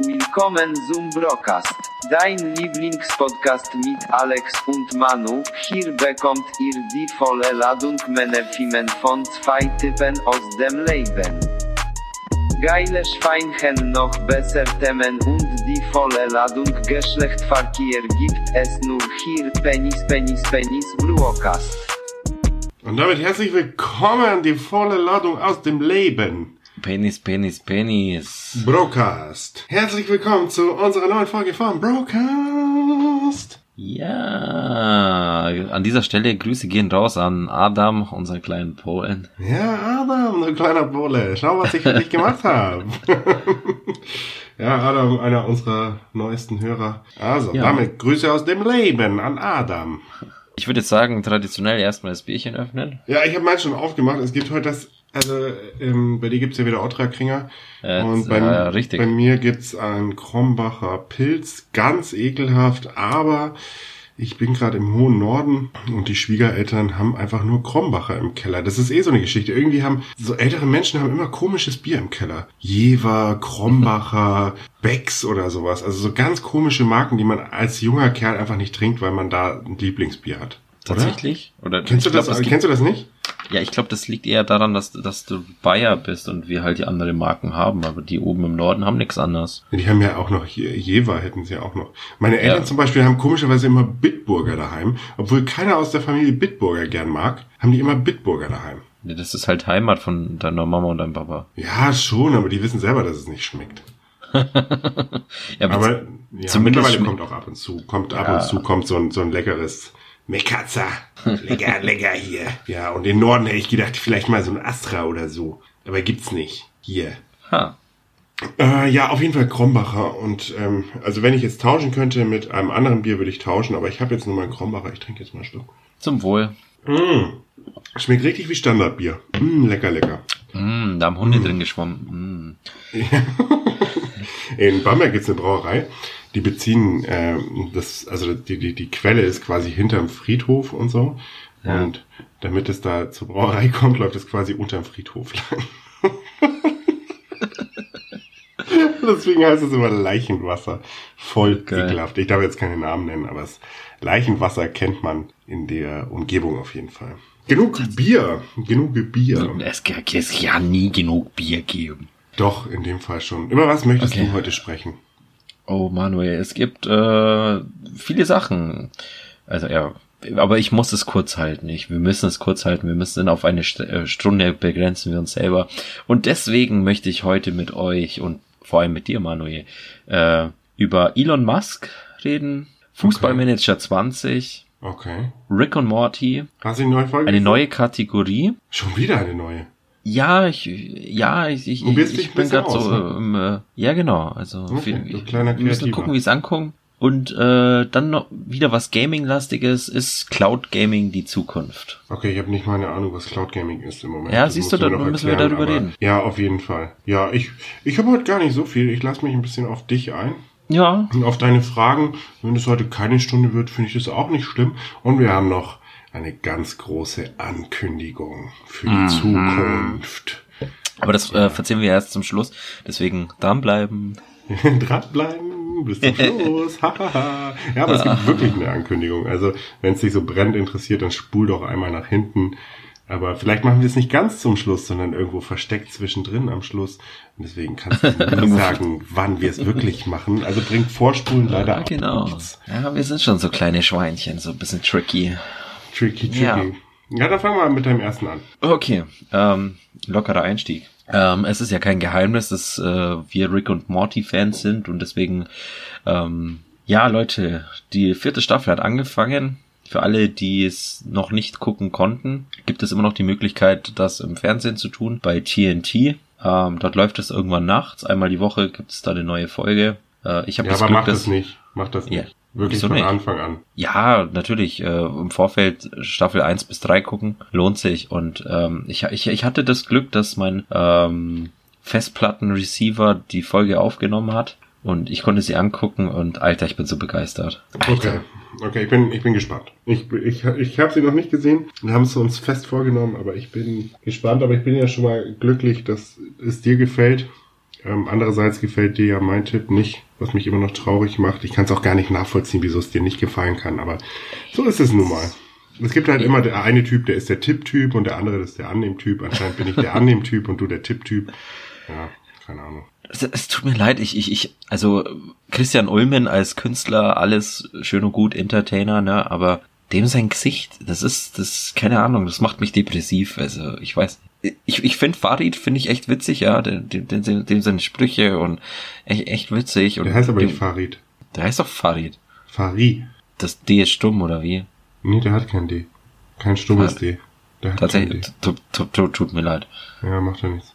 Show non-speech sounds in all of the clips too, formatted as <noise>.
Willkommen zum Broadcast. Dein Lieblingspodcast mit Alex und Manu. Hier bekommt ihr die volle Ladung Menefimen von zwei Typen aus dem Leben. Geile Schweinchen noch besser Themen und die volle Ladung Geschlechtverkehr gibt es nur hier Penis Penis Penis Broadcast. Und damit herzlich willkommen, die volle Ladung aus dem Leben. Penis, Penis, Penis. Brocast. Herzlich willkommen zu unserer neuen Folge von Brocast. Ja, an dieser Stelle Grüße gehen raus an Adam, unseren kleinen Polen. Ja, Adam, du kleiner Pole. Schau, was ich für dich gemacht habe. <laughs> ja, Adam, einer unserer neuesten Hörer. Also, Ja. damit Grüße aus dem Leben an Adam. Ich würde jetzt sagen, traditionell erstmal das Bierchen öffnen. Ja, ich habe meins schon aufgemacht. Es gibt heute das, also ähm, bei dir gibt's ja wieder Ottra-Kringer. Äh, Und bei, ja, richtig. bei mir gibt's einen Krombacher Pilz, ganz ekelhaft, aber ich bin gerade im hohen Norden und die Schwiegereltern haben einfach nur Krombacher im Keller. Das ist eh so eine Geschichte. Irgendwie haben so ältere Menschen haben immer komisches Bier im Keller. Jever, Krombacher, <laughs> Becks oder sowas. Also so ganz komische Marken, die man als junger Kerl einfach nicht trinkt, weil man da ein Lieblingsbier hat. Oder? Tatsächlich? Oder? Kennst du glaub, das? gibt- kennst du das nicht? Ja, ich glaube, das liegt eher daran, dass, dass du Bayer bist und wir halt die andere Marken haben, aber die oben im Norden haben nichts anderes. Die haben ja auch noch Je- Jever, hätten sie auch noch. Meine Eltern Ja. zum Beispiel haben komischerweise immer Bitburger daheim. Obwohl keiner aus der Familie Bitburger gern mag, haben die immer Bitburger daheim. Ja, Das ist halt Heimat von deiner Mama und deinem Papa. Ja, schon, aber die wissen selber, dass es nicht schmeckt. <laughs> Ja, Aber ja, zumindest mittlerweile kommt auch ab und zu, kommt ab Ja. und zu kommt so ein, so ein leckeres Mekatzer. Lecker, lecker hier. Ja, und im Norden hätte ich gedacht, vielleicht mal so ein Astra oder so. Aber gibt's nicht. Hier. ha. Äh, ja, auf jeden Fall Krombacher. Und ähm, also wenn ich jetzt tauschen könnte mit einem anderen Bier, würde ich tauschen. Aber ich habe jetzt nur mal einen Krombacher. Ich trinke jetzt mal einen Schluck. Zum Wohl. Mm. Schmeckt richtig wie Standardbier. Mm, lecker, lecker. Mm, da haben Hunde drin geschwommen. Mm. <laughs> In Bamberg gibt's eine Brauerei. Die beziehen ähm, das, also die, die, die Quelle ist quasi hinterm Friedhof und so. Ja. Und damit es da zur Brauerei kommt, läuft es quasi unterm Friedhof lang. <laughs> Deswegen heißt es immer Leichenwasser. Voll Geil. ekelhaft. Ich darf jetzt keine Namen nennen, aber das Leichenwasser kennt man in der Umgebung auf jeden Fall. Genug Bier. Genug Bier. Es kann ja nie genug Bier geben. Doch, in dem Fall schon. Über was möchtest Okay. du heute sprechen? Oh, Manuel, es gibt äh, viele Sachen. Also ja, aber ich muss es kurz halten. Ich, wir müssen es kurz halten. Wir müssen auf eine St äh, Stunde begrenzen wir uns selber. Und deswegen möchte ich heute mit euch und vor allem mit dir, Manuel, äh, über Elon Musk reden. Fußballmanager 20, Okay. Rick und Morty, die neue Folge eine neue Kategorie. Schon wieder eine neue. Ja, ich, ja, ich, ich, ich ein bin gerade so, aus, ne? ähm, äh, ja genau, also Okay, wir, wir müssen gucken, wie es ankommt. Und äh, dann noch wieder was Gaming-lastiges, ist Cloud Gaming die Zukunft. Okay, ich habe nicht mal eine Ahnung, was Cloud Gaming ist im Moment. Ja, Das siehst du, dann müssen wir darüber reden. Ja, auf jeden Fall. Ja, ich, ich habe heute gar nicht so viel. Ich lasse mich ein bisschen auf dich ein. Ja, Und auf deine Fragen. Wenn es heute keine Stunde wird, finde ich das auch nicht schlimm. Und wir haben noch eine ganz große Ankündigung für Mhm. die Zukunft. aber das äh, verzählen wir erst zum Schluss. Deswegen dranbleiben. <laughs> Dranbleiben bis zum Schluss. Ja, aber es gibt <laughs> wirklich eine Ankündigung. Also, wenn es dich so brennend interessiert, dann spul doch einmal nach hinten. Aber vielleicht machen wir es nicht ganz zum Schluss, sondern irgendwo versteckt zwischendrin am Schluss. Und deswegen kannst du <laughs> nie sagen, wann wir es wirklich machen. Also bringt Vorspulen leider Ja, auch genau. nichts. Ja, wir sind schon so kleine Schweinchen, so ein bisschen tricky. Tricky, tricky. Ja. Ja. dann fangen wir mit deinem ersten an. Okay, ähm, lockerer Einstieg. Ähm, es ist ja kein Geheimnis, dass äh, wir Rick und Morty Fans sind und deswegen, ähm, ja Leute, die vierte Staffel hat angefangen. Für alle, die es noch nicht gucken konnten, gibt es immer noch die Möglichkeit, das im Fernsehen zu tun bei TNT. Ähm, dort läuft es irgendwann nachts. Einmal die Woche gibt es da eine neue Folge. Äh, ich habe Ja, das aber Glück, mach dass das nicht. Mach das Ja. Wirklich Wieso von nicht? Anfang an. Ja, natürlich. Äh, Im Vorfeld Staffel 1 bis 3 gucken, lohnt sich. Und ähm, ich, ich, ich hatte das Glück, dass mein ähm, Festplattenreceiver die Folge aufgenommen hat. Und ich konnte sie angucken und Alter, ich bin so begeistert. Okay. Okay, ich bin, ich bin gespannt. Ich, ich, ich habe sie noch nicht gesehen. Wir haben es uns fest vorgenommen, aber ich bin gespannt. Aber ich bin ja schon mal glücklich, dass es dir gefällt. Ähm, andererseits gefällt dir ja mein Tipp nicht, was mich immer noch traurig macht. Ich kann es auch gar nicht nachvollziehen, wieso es dir nicht gefallen kann, aber so ist es nun mal. Es gibt halt immer der eine Typ, der ist der Tipp-Typ und der andere ist der Annehm-Typ. Anscheinend bin ich der <laughs> Annehm-Typ und du der Tipp-Typ. Ja, keine Ahnung. Es, es tut mir leid, ich, ich, ich, also Christian Ulmen als Künstler, alles schön und gut, Entertainer, ne, aber dem sein Gesicht, das ist, das, keine Ahnung, das macht mich depressiv, also ich weiß, ich, ich finde Farid, finde ich echt witzig, ja, dem, dem, dem, dem seine Sprüche und echt, echt witzig. Und Der heißt aber dem, nicht Farid. Der heißt doch Farid. Fari. Das D ist stumm, oder wie? Nee, der hat kein D. Kein stummes D. Der hat Tatsächlich, kein tut, tut, tut, tut mir leid. D. Ja, macht ja nichts.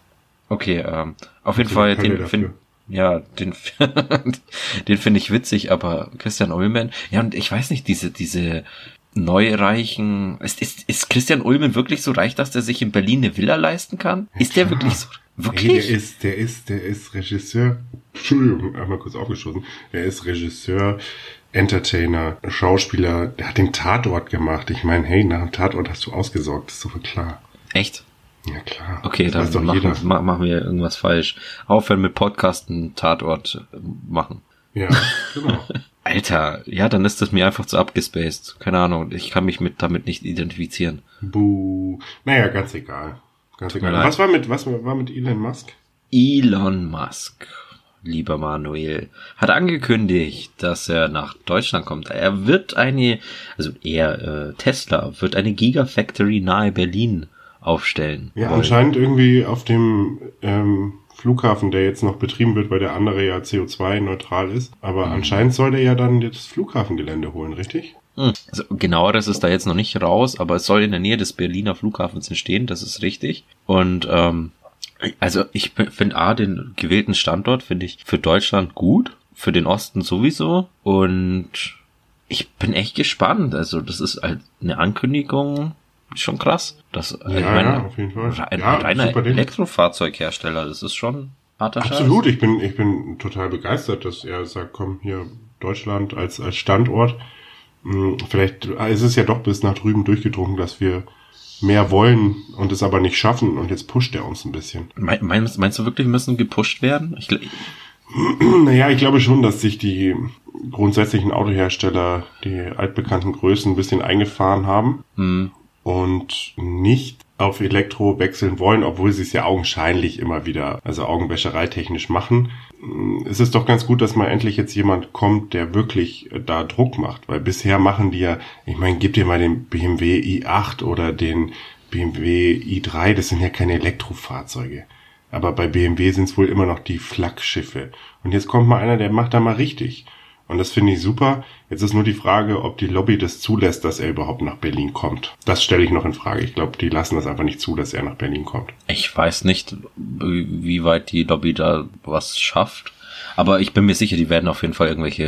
Okay, ähm, auf jeden Fall, den find, dafür. ja, den, <laughs> den finde ich witzig, aber Christian Ulmen, ja, und ich weiß nicht, diese, diese neureichen, ist, ist, ist Christian Ulmen wirklich so reich, dass der sich in Berlin eine Villa leisten kann? Ist der klar. wirklich so, Hey, wirklich? der ist, der ist, der ist Regisseur. Entschuldigung, einmal kurz aufgeschossen. Er ist Regisseur, Entertainer, Schauspieler. Der hat den Tatort gemacht. Ich meine, hey, nach dem Tatort hast du ausgesorgt. Das ist doch klar. Echt? Ja, klar. Okay, das dann machen, ma- machen wir irgendwas falsch. Aufhören mit Podcasten, Tatort äh, machen. Ja, <laughs> genau. Alter, ja, dann ist das mir einfach zu abgespaced. Keine Ahnung, ich kann mich mit damit nicht identifizieren. Buh. Naja, ganz egal. Ganz mir egal. Was war mit, was war mit Elon Musk? Elon Musk, lieber Manuel, hat angekündigt, dass er nach Deutschland kommt. Er wird eine, also er, äh, Tesla, wird eine Gigafactory nahe Berlin aufstellen. Ja, wollen. anscheinend irgendwie auf dem ähm, Flughafen, der jetzt noch betrieben wird, weil der andere ja CO2-neutral ist. Aber Mhm. anscheinend soll der ja dann das Flughafengelände holen, richtig? Hm. Also genaueres ist da jetzt noch nicht raus, aber es soll in der Nähe des Berliner Flughafens entstehen, das ist richtig. Und ähm, also ich finde A, den gewählten Standort finde ich für Deutschland gut, für den Osten sowieso. Und ich bin echt gespannt. Also das ist halt eine Ankündigung, schon krass. Das ich Ja, meine, ja, auf jeden Fall. Ein Ja, reiner. Elektrofahrzeughersteller, das ist schon harter Scheiß. Absolut, ich bin, ich bin total begeistert, dass er sagt, komm, hier Deutschland als, als Standort. Hm, Vielleicht ist es ja doch bis nach drüben durchgedrungen, dass wir mehr wollen und es aber nicht schaffen und jetzt pusht er uns ein bisschen. Mein, meinst, meinst du wirklich, wir müssen gepusht werden? Ich, <clears throat> Naja, ich glaube schon, dass sich die grundsätzlichen Autohersteller, die altbekannten Größen ein bisschen eingefahren haben hm, und nicht auf Elektro wechseln wollen, obwohl sie es ja augenscheinlich immer wieder, also Augenwäscherei technisch machen. Es ist doch ganz gut, dass mal endlich jetzt jemand kommt, der wirklich äh, da Druck macht, weil bisher machen die ja, ich meine, gib dir mal den BMW i8 oder den BMW i3, das sind ja keine Elektrofahrzeuge. Aber bei BMW sind es wohl immer noch die Flaggschiffe. Und jetzt kommt mal einer, der macht da mal richtig. Und das finde ich super. Jetzt ist nur die Frage, ob die Lobby das zulässt, dass er überhaupt nach Berlin kommt. Das stelle ich noch in Frage. Ich glaube, die lassen das einfach nicht zu, dass er nach Berlin kommt. Ich weiß nicht, wie weit die Lobby da was schafft. Aber ich bin mir sicher, die werden auf jeden Fall irgendwelche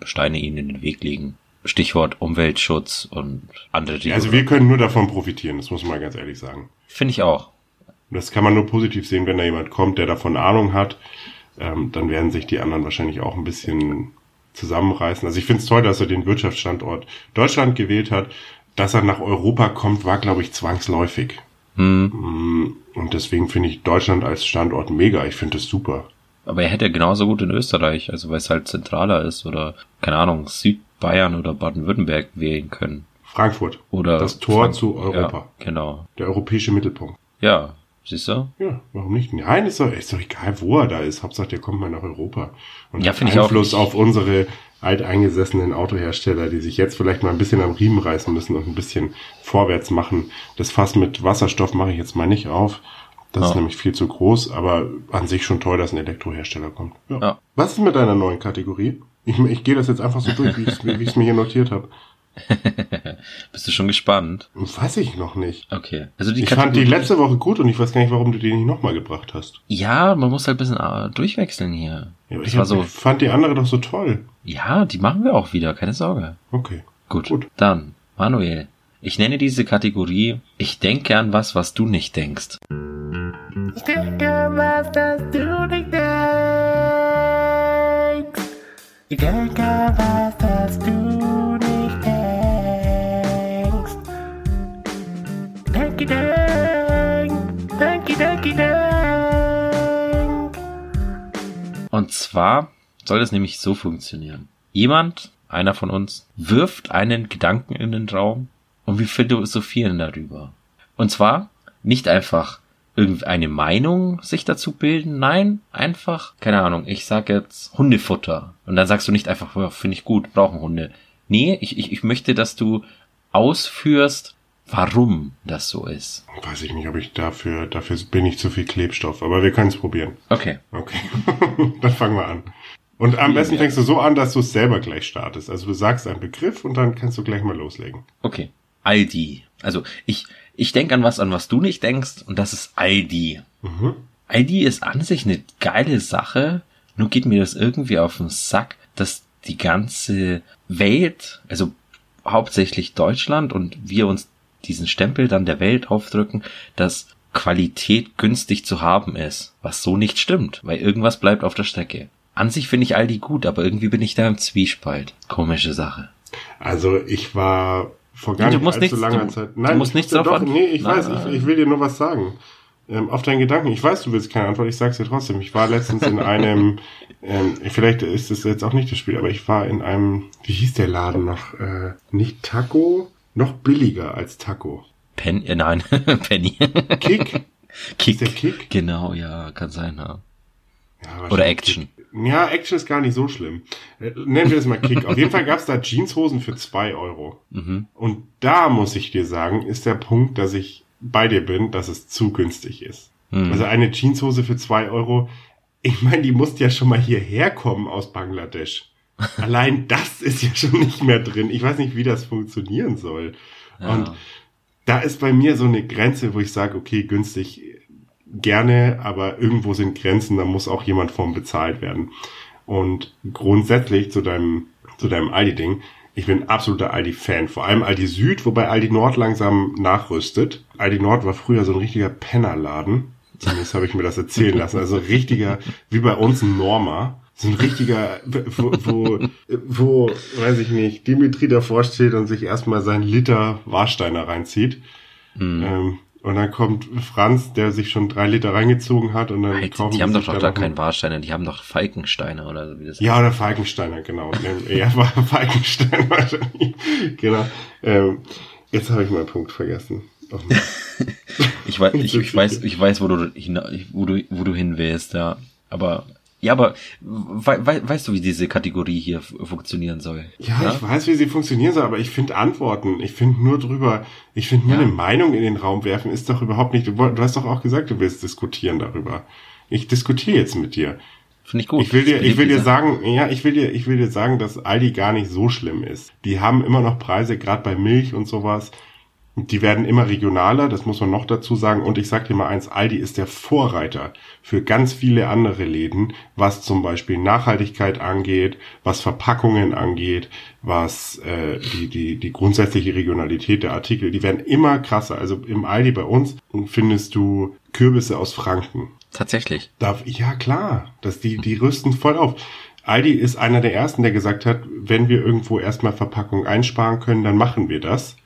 äh, Steine ihnen in den Weg legen. Stichwort Umweltschutz und andere Dinge. Also wir können nur davon profitieren, das muss man mal ganz ehrlich sagen. Finde ich auch. Das kann man nur positiv sehen, wenn da jemand kommt, der davon Ahnung hat. Ähm, dann werden sich die anderen wahrscheinlich auch ein bisschen zusammenreißen. Also ich finde es toll, dass er den Wirtschaftsstandort Deutschland gewählt hat. Dass er nach Europa kommt, war, glaube ich, zwangsläufig. Hm. Mm, Und deswegen finde ich Deutschland als Standort mega. Ich finde das super. Aber er hätte genauso gut in Österreich, also weil es halt zentraler ist oder, keine Ahnung, Südbayern oder Baden-Württemberg wählen können. Frankfurt. Oder das Tor Frank- zu Europa. Ja, genau. Der europäische Mittelpunkt. Ja, siehst du? Ja, warum nicht? Nein, ist doch, ist doch egal, wo er da ist. Hauptsache, der kommt mal nach Europa. Und Ja, hat finde ich auch Einfluss auf unsere alteingesessenen Autohersteller, die sich jetzt vielleicht mal ein bisschen am Riemen reißen müssen und ein bisschen vorwärts machen. Das Fass mit Wasserstoff mache ich jetzt mal nicht auf. Das ist Ja. nämlich viel zu groß, aber an sich schon toll, dass ein Elektrohersteller kommt. Ja. Ja. Was ist mit deiner neuen Kategorie? Ich, ich gehe das jetzt einfach so durch, wie ich es mir hier notiert habe. <laughs> Bist du schon gespannt? Weiß ich noch nicht. Okay. Also die Ich fand die letzte Woche gut und ich weiß gar nicht, warum du die nicht nochmal gebracht hast. Ja, man muss halt ein bisschen äh, durchwechseln hier. Ja, ich, war hab, so, ich fand die andere doch so toll. ja, die machen wir auch wieder, keine Sorge. Okay. Gut. Gut. Dann, Manuel, ich nenne diese Kategorie Ich denke an was, was du nicht denkst. Ich denke, was das du nicht denkst. Ich denke, was das du Denke, denk, denke, denke, denk. Und zwar soll es nämlich so funktionieren. Jemand, einer von uns, wirft einen Gedanken in den Raum und wir philosophieren darüber. Und zwar nicht einfach irgendeine Meinung sich dazu bilden, nein, einfach, keine Ahnung, ich sag jetzt Hundefutter. Und dann sagst du nicht einfach, finde ich gut, brauchen Hunde. Nee, ich, ich, ich möchte, dass du ausführst, warum das so ist. Weiß ich nicht, ob ich dafür, dafür bin ich zu viel Klebstoff, aber wir können es probieren. Okay. Okay. <laughs> dann fangen wir an. Und am besten fängst du so an, dass du es selber gleich startest. Also du sagst einen Begriff und dann kannst du gleich mal loslegen. Okay. Aldi. Also ich, ich denke an was, an was du nicht denkst, und das ist Aldi. Mhm. Aldi ist an sich eine geile Sache, nur geht mir das irgendwie auf den Sack, dass die ganze Welt, also hauptsächlich Deutschland und wir uns diesen Stempel dann der Welt aufdrücken, dass Qualität günstig zu haben ist, was so nicht stimmt, weil irgendwas bleibt auf der Strecke. An sich finde ich Aldi gut, aber irgendwie bin ich da im Zwiespalt. Komische Sache. Also ich war vor gar Du nicht allzu nichts- langer du- Zeit. du musst nichts doch, Nee, ich Nein, weiß, nein. ich, ich will dir nur was sagen. Ähm, auf deinen Gedanken. Ich weiß, du willst keine Antwort, ich sag's dir trotzdem. Ich war letztens in <laughs> einem, ähm, vielleicht ist es jetzt auch nicht das Spiel, aber ich war in einem, wie hieß der Laden noch? Äh, nicht Taco, noch billiger als Taco. Pen, äh, nein, <laughs> Penny. Kick? Kick. Ist der Kick? Genau, ja, kann sein, ja. Ja, Oder Action. Kick. Ja, Action ist gar nicht so schlimm. Äh, Nennen wir das mal Kick. Auf jeden Fall gab's da Jeanshosen für zwei Euro. Mhm. Und da muss ich dir sagen, ist der Punkt, dass ich bei dir bin, dass es zu günstig ist. Mhm. Also eine Jeanshose für zwei Euro, ich meine, die musste ja schon mal hierher kommen aus Bangladesch. Allein das ist ja schon nicht mehr drin. Ich weiß nicht, wie das funktionieren soll. Ja. Und da ist bei mir so eine Grenze, wo ich sage, okay, günstig gerne, aber irgendwo sind Grenzen, da muss auch jemand vom bezahlt werden. Und grundsätzlich zu deinem, zu deinem Aldi-Ding, ich bin absoluter Aldi-Fan. Vor allem Aldi Süd, wobei Aldi Nord langsam nachrüstet. Aldi Nord war früher so ein richtiger Pennerladen. Zumindest habe ich mir das erzählen lassen. Also richtiger, wie bei uns ein Norma. So ein richtiger, wo, wo, wo, weiß ich nicht, Dimitri davor steht und sich erstmal seinen Liter Warsteiner reinzieht. Mhm. Ähm, und dann kommt Franz, der sich schon drei Liter reingezogen hat und dann Halt, kaufen die haben doch doch da keinen einen- Warsteiner, die haben doch Falkensteiner oder so wie das Ja, oder Falkensteiner, genau. Er war <laughs> Falkensteiner wahrscheinlich. Genau. Ähm, jetzt habe ich meinen Punkt vergessen. Oh. <laughs> <laughs> Ich weiß, ich, ich weiß, ich weiß, wo du hin, wo du, wo du hin willst, ja. Aber, ja, aber we, we, weißt du, wie diese Kategorie hier funktionieren soll? Ja, ich weiß, wie sie funktionieren soll, aber ich finde Antworten. Ich finde nur drüber, ich finde nur Ja. eine Meinung in den Raum werfen ist doch überhaupt nicht, du, du hast doch auch gesagt, du willst diskutieren darüber. Ich diskutiere jetzt mit dir. Finde ich gut. Ich will dir, ich will dir sagen, ja, ich will dir, ich will dir sagen, dass Aldi gar nicht so schlimm ist. Die haben immer noch Preise, gerade bei Milch und sowas. Die werden immer regionaler, das muss man noch dazu sagen. Und ich sag dir mal eins, Aldi ist der Vorreiter für ganz viele andere Läden, was zum Beispiel Nachhaltigkeit angeht, was Verpackungen angeht, was äh, die, die, die grundsätzliche Regionalität der Artikel, die werden immer krasser. Also im Aldi bei uns findest du Kürbisse aus Franken. Tatsächlich. Darf, ja klar, dass die, die rüsten voll auf. Aldi ist einer der ersten, der gesagt hat, wenn wir irgendwo erstmal Verpackung einsparen können, dann machen wir das.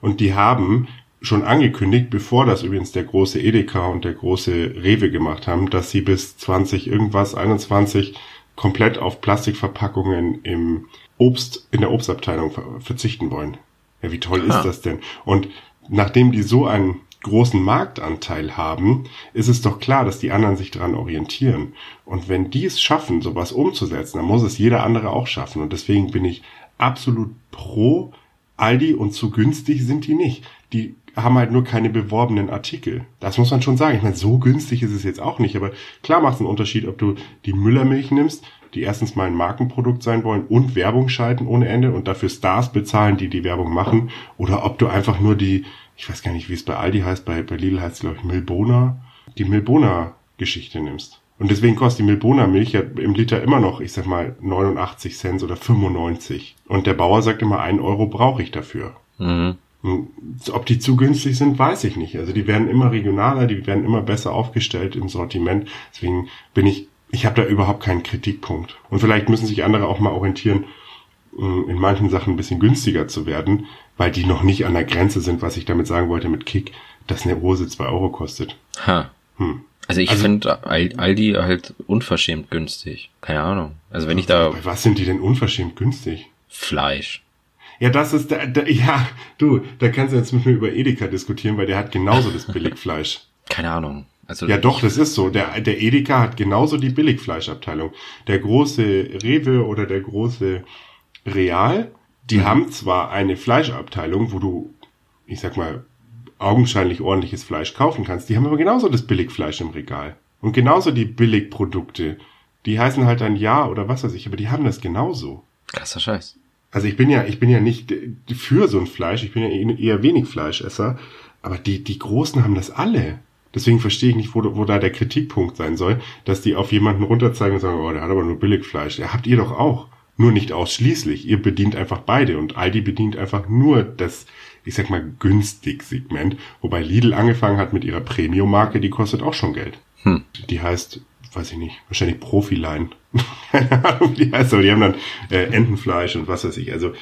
Und die haben schon angekündigt, bevor das übrigens der große Edeka und der große Rewe gemacht haben, dass sie bis 20 irgendwas, 21 komplett auf Plastikverpackungen im Obst, in der Obstabteilung ver verzichten wollen. Ja, wie toll Ha. ist das denn? Und nachdem die so einen großen Marktanteil haben, ist es doch klar, dass die anderen sich daran orientieren. Und wenn die es schaffen, sowas umzusetzen, dann muss es jeder andere auch schaffen. Und deswegen bin ich absolut pro Aldi und zu günstig sind die nicht. Die haben halt nur keine beworbenen Artikel. Das muss man schon sagen. Ich meine, so günstig ist es jetzt auch nicht, aber klar macht es einen Unterschied, ob du die Müllermilch nimmst, die erstens mal ein Markenprodukt sein wollen und Werbung schalten ohne Ende und dafür Stars bezahlen, die die Werbung machen, oder ob du einfach nur die, ich weiß gar nicht, wie es bei Aldi heißt, bei, bei Lidl heißt es, glaube ich, Milbona, die Milbona-Geschichte nimmst. Und deswegen kostet die Milbona-Milch ja im Liter immer noch, ich sag mal, 89 Cent oder 95. Und der Bauer sagt immer, ein Euro brauche ich dafür. Mhm. Und Ob die zu günstig sind, weiß ich nicht. Also die werden immer regionaler, die werden immer besser aufgestellt im Sortiment. Deswegen bin ich, ich habe da überhaupt keinen Kritikpunkt. Und vielleicht müssen sich andere auch mal orientieren, mh, in manchen Sachen ein bisschen günstiger zu werden, weil die noch nicht an der Grenze sind, was ich damit sagen wollte mit Kick, dass eine Hose zwei Euro kostet. Ha. Hm. Also ich Also- finde Al- Aldi halt unverschämt günstig. Keine Ahnung. Also wenn ich da Bei was sind die denn unverschämt günstig? Fleisch. Ja, das ist der, der, ja, du, da kannst du jetzt mit mir über Edeka diskutieren, weil der hat genauso das Billigfleisch. <laughs> Keine Ahnung. Also Ja, doch, das ist so. Der, der Edeka hat genauso die Billigfleischabteilung. Der große Rewe oder der große Real, die haben zwar eine Fleischabteilung, wo du, ich sag mal, augenscheinlich ordentliches Fleisch kaufen kannst, die haben aber genauso das Billigfleisch im Regal. Und genauso die Billigprodukte. Die heißen halt ein Ja oder was weiß ich, aber die haben das genauso. krasser Scheiß. Also ich bin ja, ich bin ja nicht für so ein Fleisch, ich bin ja eh- eher wenig Fleischesser, aber die, die Großen haben das alle. Deswegen verstehe ich nicht, wo, wo da der Kritikpunkt sein soll, dass die auf jemanden runterzeigen und sagen, oh, der hat aber nur Billigfleisch. Ja, habt ihr doch auch. Nur nicht ausschließlich. Ihr bedient einfach beide und Aldi bedient einfach nur das, ich sag mal, günstig Segment, wobei Lidl angefangen hat mit ihrer Premium-Marke, die kostet auch schon Geld. Hm. Die heißt, weiß ich nicht, wahrscheinlich Profiline. <laughs> Keine Ahnung, wie die heißt, aber die haben dann äh, Entenfleisch und was weiß ich. Also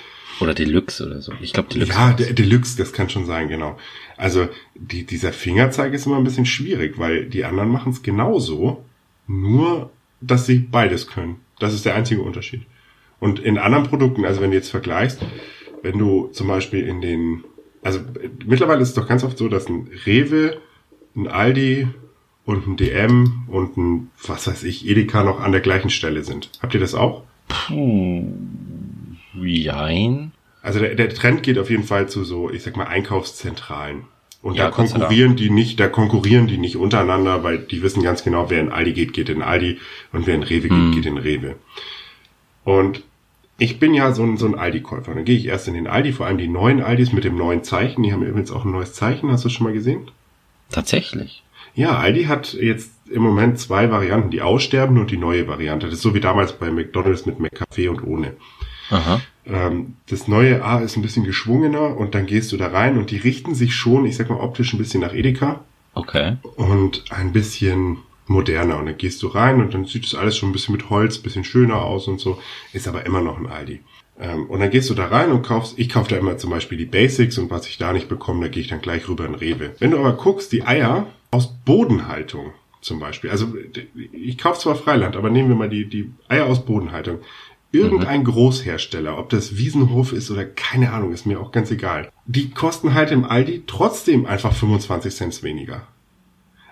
Oder Deluxe oder so. Ich glaube Deluxe. ja, De Deluxe, das kann schon sein, genau. Also die, dieser Fingerzeig ist immer ein bisschen schwierig, weil die anderen machen es genauso, nur dass sie beides können. Das ist der einzige Unterschied. Und in anderen Produkten, also wenn du jetzt vergleichst, wenn du zum Beispiel in den, also mittlerweile ist es doch ganz oft so, dass ein Rewe, ein Aldi und ein DM und ein, was weiß ich, Edeka noch an der gleichen Stelle sind. Habt ihr das auch? Puh. Jein. Also der, der Trend geht auf jeden Fall zu so, ich sag mal, Einkaufszentralen. Und Ja, da konkurrieren die nicht, da konkurrieren die nicht untereinander, weil die wissen ganz genau, wer in Aldi geht, geht in Aldi und wer in Rewe Hm. geht, geht in Rewe. Und ich bin ja so ein, so ein Aldi-Käufer. Dann gehe ich erst in den Aldi, vor allem die neuen Aldis mit dem neuen Zeichen. Die haben übrigens auch ein neues Zeichen. Hast du das schon mal gesehen? Tatsächlich. Ja, Aldi hat jetzt im Moment zwei Varianten, die aussterben und die neue Variante. Das ist so wie damals bei McDonalds mit McCafe und ohne. Aha. Ähm, das neue A ist ein bisschen geschwungener und dann gehst du da rein und die richten sich schon, ich sag mal, optisch ein bisschen nach Edeka Okay. und ein bisschen moderner. Und dann gehst du rein und dann sieht das alles schon ein bisschen mit Holz, ein bisschen schöner aus und so, ist aber immer noch ein Aldi. Ähm, und dann gehst du da rein und kaufst, ich kaufe da immer zum Beispiel die Basics und was ich da nicht bekomme, da gehe ich dann gleich rüber in Rewe. Wenn du aber guckst, die Eier aus Bodenhaltung zum Beispiel, also ich kaufe zwar Freiland, aber nehmen wir mal die, die Eier aus Bodenhaltung. Irgendein Großhersteller, ob das Wiesenhof ist oder keine Ahnung, ist mir auch ganz egal. Die kosten halt im Aldi trotzdem einfach 25 Cent weniger.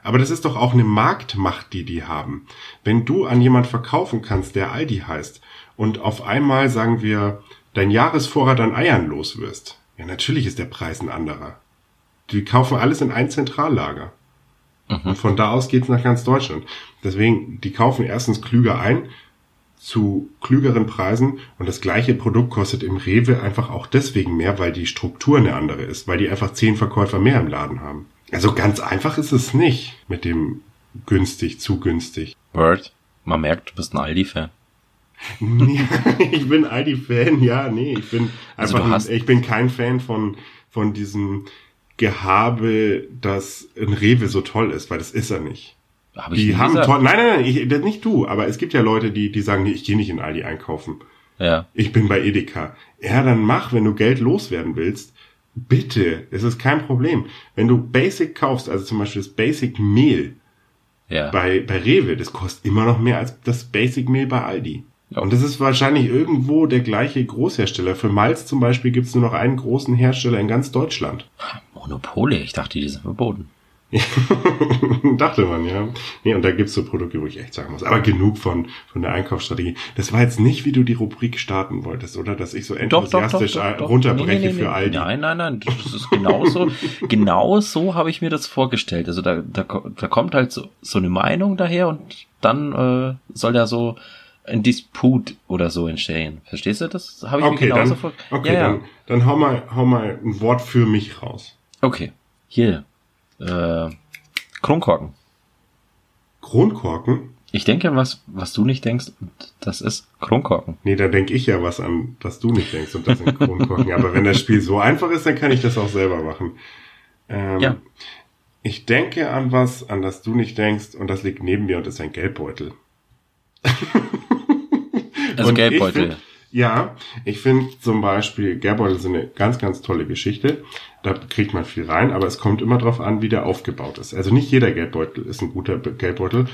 Aber das ist doch auch eine Marktmacht, die die haben. Wenn du an jemand verkaufen kannst, der Aldi heißt, und auf einmal, sagen wir, dein Jahresvorrat an Eiern los wirst, ja, natürlich ist der Preis ein anderer. Die kaufen alles in ein Zentrallager. Und von da aus geht's nach ganz Deutschland. Deswegen, die kaufen erstens klüger ein, zu klügeren Preisen und das gleiche Produkt kostet im Rewe einfach auch deswegen mehr, weil die Struktur eine andere ist, weil die einfach zehn Verkäufer mehr im Laden haben. Also ganz einfach ist es nicht mit dem günstig, zu günstig. Word. Man merkt, du bist ein Aldi-Fan. <laughs> Ich bin Aldi-Fan, ja, nee, ich bin Also einfach, ein, ich bin kein Fan von, von diesem Gehabe, dass ein Rewe so toll ist, weil das ist er nicht. Hab Die haben toll, nein, nein, nein, ich, nicht du, aber es gibt ja Leute, die, die sagen, nee, ich gehe nicht in Aldi einkaufen. Ja. Ich bin bei Edeka. Ja, dann mach, wenn du Geld loswerden willst. Bitte, es ist kein Problem. Wenn du Basic kaufst, also zum Beispiel das Basic Mehl Ja. bei, bei Rewe, das kostet immer noch mehr als das Basic Mehl bei Aldi. Ja. Und das ist wahrscheinlich irgendwo der gleiche Großhersteller. Für Malz zum Beispiel gibt es nur noch einen großen Hersteller in ganz Deutschland. Monopole. Ich dachte, die sind verboten. <laughs> Dachte man, ja. Nee, und da gibt's so Produkte, wo ich echt sagen muss. Aber genug von, von der Einkaufsstrategie. Das war jetzt nicht, wie du die Rubrik starten wolltest, oder? Dass ich so enthusiastisch runterbreche Nee, nee, nee, für nee. Aldi. Nein, nein, nein. Das ist genauso, <laughs> genau so habe ich mir das vorgestellt. Also da, da, da kommt halt so, so eine Meinung daher und dann äh, soll da so ein Disput oder so entstehen. Verstehst du das? Habe ich Okay, mir genauso dann, vor. okay ja, ja. dann, dann hau mal, hau mal ein Wort für mich raus. Okay. Hier. Äh, Kronkorken. Kronkorken? Ich denke, was, was du nicht denkst, das ist Kronkorken. Nee, da denke ich ja was an, was du nicht denkst und das sind Kronkorken. Aber wenn das Spiel so einfach ist, dann kann ich das auch selber machen. Ähm, Ja. Ich denke an was, an das du nicht denkst und das liegt neben mir und ist ein Geldbeutel. Also Und Geldbeutel. Ja, ich finde zum Beispiel Geldbeutel sind eine ganz, ganz tolle Geschichte. Da kriegt man viel rein, aber es kommt immer darauf an, wie der aufgebaut ist. Also nicht jeder Geldbeutel ist ein guter Be- Geldbeutel.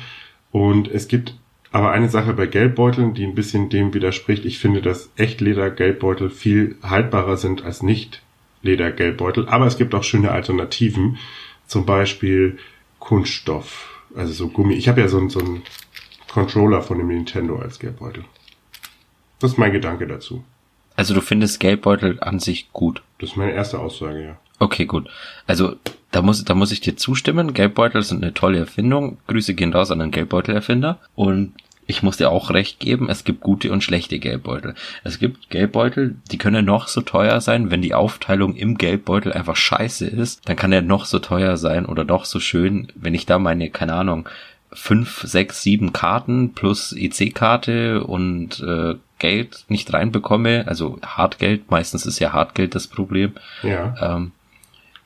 Und es gibt aber eine Sache bei Geldbeuteln, die ein bisschen dem widerspricht. Ich finde, dass Echtleder-Geldbeutel viel haltbarer sind als Nicht-Leder-Geldbeutel. Aber es gibt auch schöne Alternativen. Zum Beispiel Kunststoff, also so Gummi. Ich habe ja so, einen- so einen Controller von dem Nintendo als Geldbeutel. Das ist mein Gedanke dazu. Also du findest Geldbeutel an sich gut. Das ist meine erste Aussage, ja. Okay, gut. Also da muss, da muss ich dir zustimmen. Geldbeutel sind eine tolle Erfindung. Grüße gehen raus an den Geldbeutelerfinder. Und ich muss dir auch recht geben, es gibt gute und schlechte Geldbeutel. Es gibt Geldbeutel, die können noch so teuer sein, wenn die Aufteilung im Geldbeutel einfach scheiße ist, dann kann der noch so teuer sein oder noch so schön, wenn ich da meine, keine Ahnung, fünf, sechs, sieben Karten plus EC-Karte und äh, Geld nicht reinbekomme, also Hartgeld, meistens ist ja Hartgeld das Problem, Ja. ähm,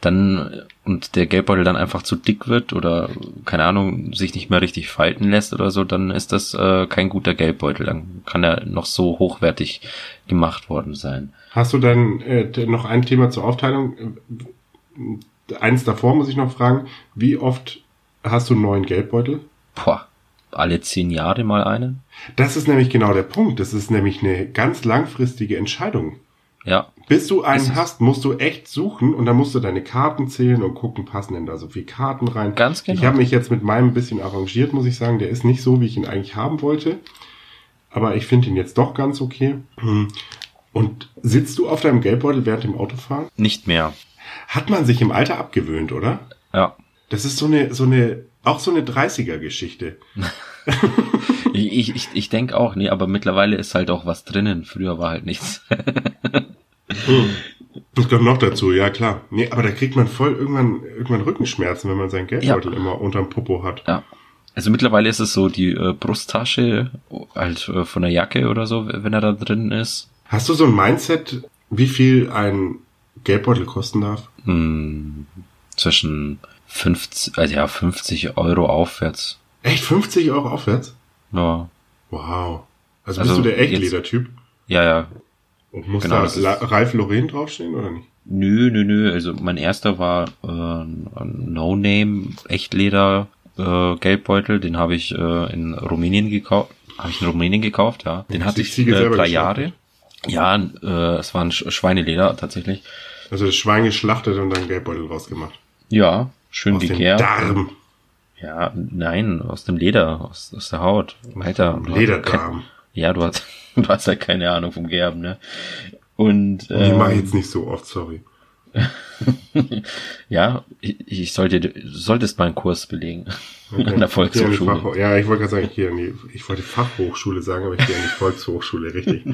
dann und der Geldbeutel dann einfach zu dick wird oder keine Ahnung sich nicht mehr richtig falten lässt oder so, dann ist das äh, kein guter Geldbeutel. Dann kann er noch so hochwertig gemacht worden sein. Hast du dann äh, noch ein Thema zur Aufteilung? Eins davor muss ich noch fragen, wie oft hast du einen neuen Geldbeutel? Boah, alle zehn Jahre mal einen. Das ist nämlich genau der Punkt. Das ist nämlich eine ganz langfristige Entscheidung. Ja, Bis du einen hast, musst du echt suchen und dann musst du deine Karten zählen und gucken, passen denn da so viele Karten rein. Ganz genau. Ich habe mich jetzt mit meinem ein bisschen arrangiert, muss ich sagen. Der ist nicht so, wie ich ihn eigentlich haben wollte. Aber ich finde ihn jetzt doch ganz okay. Und sitzt du auf deinem Geldbeutel während dem Autofahren? nicht mehr. Hat man sich im Alter abgewöhnt, oder? Ja. Das ist so eine, so eine, auch so eine 30er-Geschichte. <laughs> Ich, ich, ich denke auch, nee, aber mittlerweile ist halt auch was drinnen. Früher war halt nichts. <laughs> Das kommt noch dazu, ja klar. Nee, aber da kriegt man voll irgendwann, irgendwann Rückenschmerzen, wenn man seinen Geldbeutel immer unterm Popo hat. Ja. Also mittlerweile ist es so die äh, Brusttasche halt äh, von der Jacke oder so, wenn er da drin ist. Hast du so ein Mindset, wie viel ein Geldbeutel kosten darf? Hm, zwischen 50, also ja, 50 Euro aufwärts. Echt 50 Euro aufwärts? Ja, Wow. Also, Also bist du der Echtleder-Typ? ja, ja. Und muss Genau, da Ralf Lauren draufstehen oder nicht? Nö, nö, nö. Also mein erster war äh, ein No-Name Echtleder äh, Geldbeutel. Den habe ich äh, in Rumänien gekauft. Habe ich in Rumänien gekauft, ja. Den hatte ich äh, drei? Jahre. Ja, äh, es war ein Sch Schweineleder tatsächlich. Also das Schwein geschlachtet und dann Geldbeutel rausgemacht. Ja, schön Aus gekerbt. Darm. Ja, nein, aus dem Leder, aus, aus der Haut. Alter. kein- Ja, du hast, <laughs> du hast ja keine Ahnung vom Gerben, ne? Und Die ähm, mache ich jetzt nicht so oft, sorry. <laughs> ja, ich, ich sollte, du solltest mal einen Kurs belegen Okay. <laughs> an der Ich Volkshochschule. Fachho- Ja, ich wollte gerade sagen, ich, gehe an die, ich wollte Fachhochschule sagen, aber ich gehe an die Volkshochschule, richtig.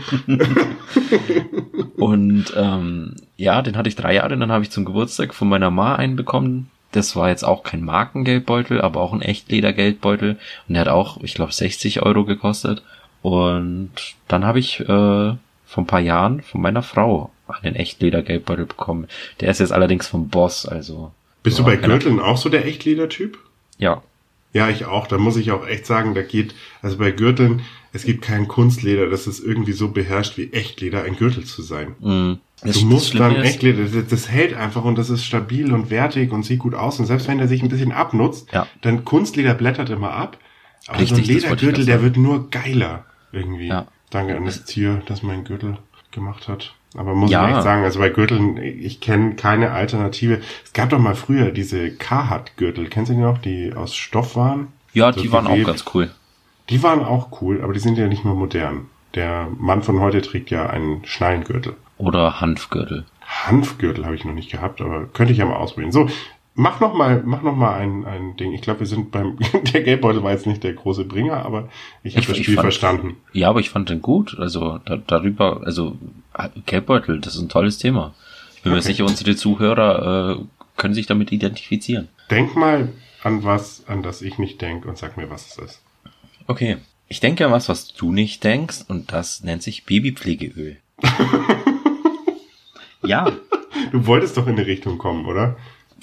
Und ähm, ja, den hatte ich drei Jahre, dann habe ich zum Geburtstag von meiner Ma einen bekommen. Das war jetzt auch kein Markengeldbeutel, aber auch ein Echtledergeldbeutel. Und der hat auch, ich glaube, 60 Euro gekostet. Und dann habe ich äh, vor ein paar Jahren von meiner Frau einen Echtledergeldbeutel bekommen. Der ist jetzt allerdings vom Boss, also. Bist du bei Gürteln auch so der Echtleder-Typ? Ja, Ja, ich auch. Da muss ich auch echt sagen, da geht, also bei Gürteln, es gibt kein Kunstleder, das es irgendwie so beherrscht wie Echtleder, ein Gürtel zu sein. mh. Das- Du musst dann Echtleder, das, das hält einfach und das ist stabil und wertig und sieht gut aus. Und selbst wenn der sich ein bisschen abnutzt, Ja. dann Kunstleder blättert immer ab. Aber Richtig, so ein Ledergürtel, der wird nur geiler irgendwie. Ja. Danke an das Tier, das mein Gürtel gemacht hat. Aber muss Ja. ich echt sagen, also bei Gürteln, ich kenne keine Alternative. Es gab doch mal früher diese Carhartt-Gürtel, kennst du die noch, die aus Stoff waren? Ja, So die waren auch ganz cool. Die waren auch cool, aber die sind ja nicht mehr modern. Der Mann von heute trägt ja einen Schnallengürtel. Oder Hanfgürtel. Hanfgürtel habe ich noch nicht gehabt, aber könnte ich ja mal ausprobieren. So, mach noch mal, mach noch mal ein, ein Ding. Ich glaube, wir sind beim, <laughs> der Geldbeutel war jetzt nicht der große Bringer, aber ich habe das Spiel fand- verstanden. Ja, aber ich fand den gut. Also da, darüber, also Geldbeutel, das ist ein tolles Thema. Ich bin mir Okay. sicher, unsere Zuhörer äh, können sich damit identifizieren. Denk mal an was, an das ich nicht denke und sag mir, was es ist. Okay. Ich denke an was, was du nicht denkst, und das nennt sich Babypflegeöl. <laughs> ja. Du wolltest doch in eine Richtung kommen, oder?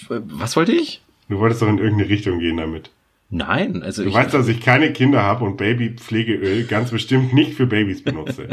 Was wollte ich? Du wolltest doch in irgendeine Richtung gehen damit. Nein, also Du ich, weißt, dass ich keine Kinder habe und Babypflegeöl ganz bestimmt nicht für Babys benutze.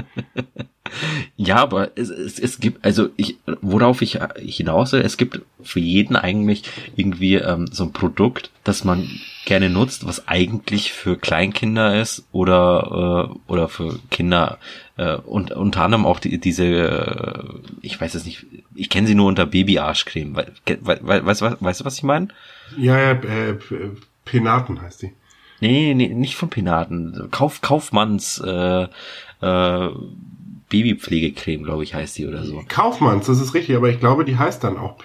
<laughs> ja, aber es, es, es gibt, also ich, worauf ich hinaus will, es gibt für jeden eigentlich irgendwie ähm, so ein Produkt, das man gerne nutzt, was eigentlich für Kleinkinder ist oder äh, oder für Kinder äh, und unter anderem auch die, diese, äh, ich weiß es nicht, ich kenne sie nur unter Babyarschcreme. We, we, we, weißt, du, weißt du, was ich meine? Ja, ja, äh, P- Penaten heißt die. Nee, nee, nicht von Penaten. Kauf, Kaufmanns äh, äh, Babypflegecreme, glaube ich, heißt die oder so. Kaufmanns, das ist richtig, aber ich glaube, die heißt dann auch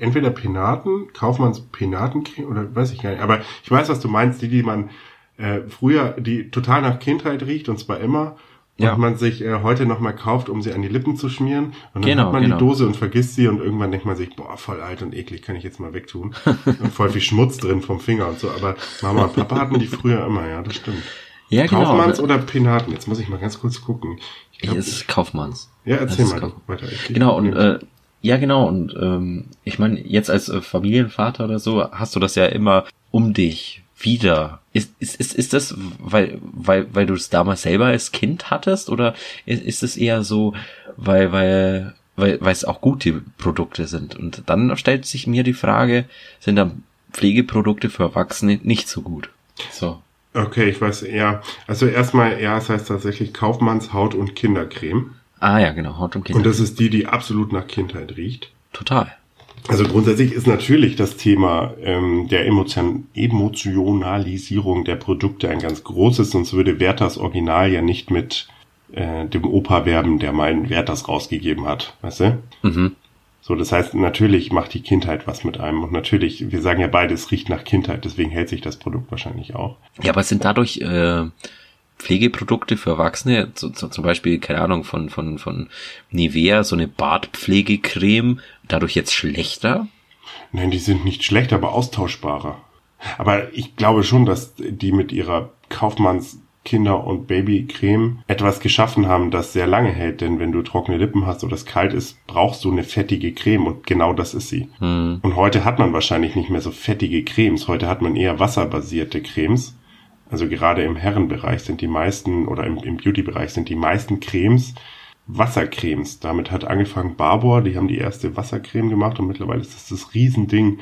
entweder Penaten, Kaufmanns Penatencreme oder weiß ich gar nicht. Aber ich weiß, was du meinst, die, die man äh, früher, die total nach Kindheit riecht und zwar immer. Und Ja. man sich äh, heute nochmal kauft, um sie an die Lippen zu schmieren. Und dann Genau, hat man genau. die Dose und vergisst sie und irgendwann denkt man sich, boah, voll alt und eklig, kann ich jetzt mal wegtun. <laughs> und voll viel Schmutz drin vom Finger und so. Aber Mama und Papa hatten die früher immer, ja, das stimmt. Ja, genau. Kaufmanns oder Penaten? Jetzt muss ich mal ganz kurz gucken. Ich glaub, es ist Kaufmanns. ja, erzähl mal Kauf- weiter. Genau, und äh, ja, genau, und ähm, ich meine, jetzt als äh, Familienvater oder so, hast du das ja immer um dich wieder. Ist, ist, ist, ist das, weil, weil, weil du es damals selber als Kind hattest, oder ist, ist es eher so, weil, weil, weil, weil es auch gute Produkte sind? Und dann stellt sich mir die Frage, sind dann Pflegeprodukte für Erwachsene nicht so gut? So. Okay, ich weiß, ja. Also erstmal, ja, es heißt tatsächlich Kaufmanns Haut- und Kindercreme. Ah ja, genau, Haut und Kinder. Und das ist die, die absolut nach Kindheit riecht. Total. Also grundsätzlich ist natürlich das Thema ähm, der Emotion Emotionalisierung der Produkte ein ganz großes, sonst würde Werthers Original ja nicht mit äh, dem Opa werben, der mal einen Werthers rausgegeben hat, weißt du? Mhm. So, das heißt, natürlich macht die Kindheit was mit einem und natürlich, wir sagen ja beide, es riecht nach Kindheit, deswegen hält sich das Produkt wahrscheinlich auch. Ja, aber sind dadurch äh, Pflegeprodukte für Erwachsene, so, so, zum Beispiel, keine Ahnung, von, von, von Nivea, so eine Bartpflegecreme, dadurch jetzt schlechter? Nein, die sind nicht schlecht, aber austauschbarer. Aber ich glaube schon, dass die mit ihrer Kaufmanns Kinder- und Babycreme etwas geschaffen haben, das sehr lange hält. Denn wenn du trockene Lippen hast oder es kalt ist, brauchst du eine fettige Creme und genau das ist sie. Hm. Und heute hat man wahrscheinlich nicht mehr so fettige Cremes. Heute hat man eher wasserbasierte Cremes. Also gerade im Herrenbereich sind die meisten oder im, im Beauty-Bereich sind die meisten Cremes Wassercremes. Damit hat angefangen Barbour, die haben die erste Wassercreme gemacht und mittlerweile ist das das Riesending.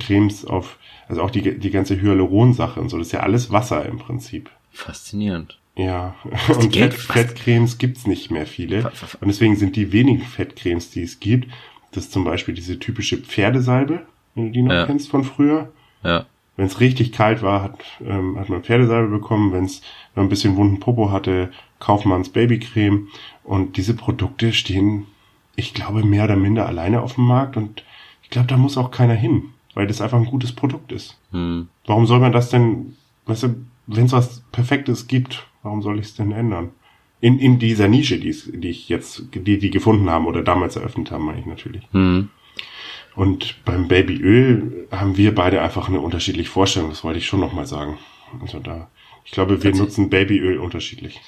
Cremes auf, also auch die, die ganze Hyaluron-Sache und so, das ist ja alles Wasser im Prinzip. Faszinierend. Ja, die und Fett, Fettcremes gibt's nicht mehr viele. Und deswegen sind die wenigen Fettcremes, die es gibt, das ist zum Beispiel diese typische Pferdesalbe, wenn du die noch Ja. kennst von früher. Ja. Wenn es richtig kalt war, hat, ähm, hat man Pferdesalbe bekommen. Wenn's, wenn man ein bisschen wunden Popo hatte, Kaufmanns Babycreme. Und diese Produkte stehen, ich glaube, mehr oder minder alleine auf dem Markt. Und ich glaube, da muss auch keiner hin, weil das einfach ein gutes Produkt ist. Hm. Warum soll man das denn, weißt du, wenn es was Perfektes gibt, warum soll ich es denn ändern? In, in dieser Nische, die, es- die ich jetzt, die die gefunden haben oder damals eröffnet haben, meine ich natürlich. Hm. Und beim Babyöl haben wir beide einfach eine unterschiedliche Vorstellung. Das wollte ich schon nochmal sagen. Also da, ich glaube, wir nutzen Babyöl unterschiedlich.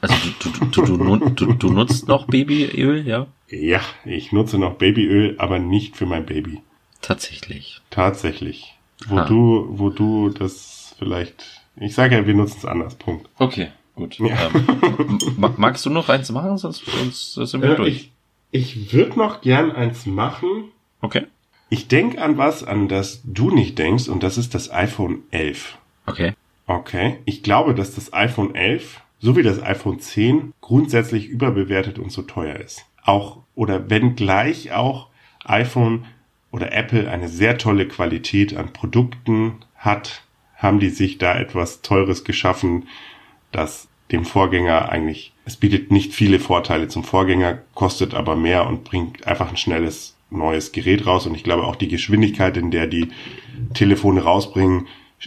Also du, du, du, du, nu- du, du nutzt noch Babyöl, ja? Ja, ich nutze noch Babyöl, aber nicht für mein Baby. Tatsächlich. Tatsächlich. Wo du, wo du das vielleicht, ich sage ja, wir nutzen es anders. Punkt. Okay, gut. Ähm, ma- magst du noch eins machen, sonst, sonst sind wir Äh, durch. ich würde noch gern eins machen. Okay. Ich denk an was, an das du nicht denkst, und das ist das iPhone 11. Okay. Okay. Ich glaube, dass das iPhone 11 so wie das iPhone 10 grundsätzlich überbewertet und so teuer ist. Auch oder wenn gleich auch iPhone oder Apple eine sehr tolle Qualität an Produkten hat, haben die sich da etwas Teures geschaffen, das dem Vorgänger eigentlich, es bietet nicht viele Vorteile zum Vorgänger, kostet aber mehr und bringt einfach ein schnelles neues Gerät raus. Und ich glaube auch die Geschwindigkeit, in der die Telefone rausbringen,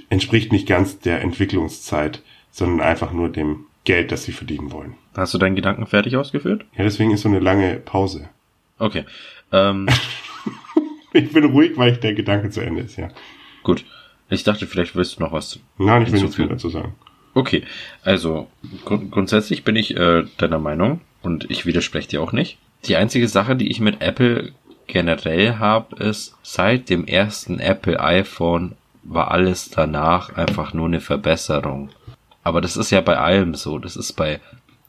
entspricht nicht ganz der Entwicklungszeit, sondern einfach nur dem Geld, das sie verdienen wollen. Hast du deinen Gedanken fertig ausgeführt? Ja, deswegen ist so eine lange Pause. Okay. Ähm, <laughs> Ich bin ruhig, weil ich der Gedanke zu Ende ist, ja. gut. Ich dachte, vielleicht willst du noch was. Nein, ich will nichts mehr dazu sagen. Okay. Also, grund grundsätzlich bin ich äh, deiner Meinung und ich widerspreche dir auch nicht. Die einzige Sache, die ich mit Apple generell habe, ist, seit dem ersten Apple iPhone war alles danach einfach nur eine Verbesserung. Aber das ist ja bei allem so. Das ist bei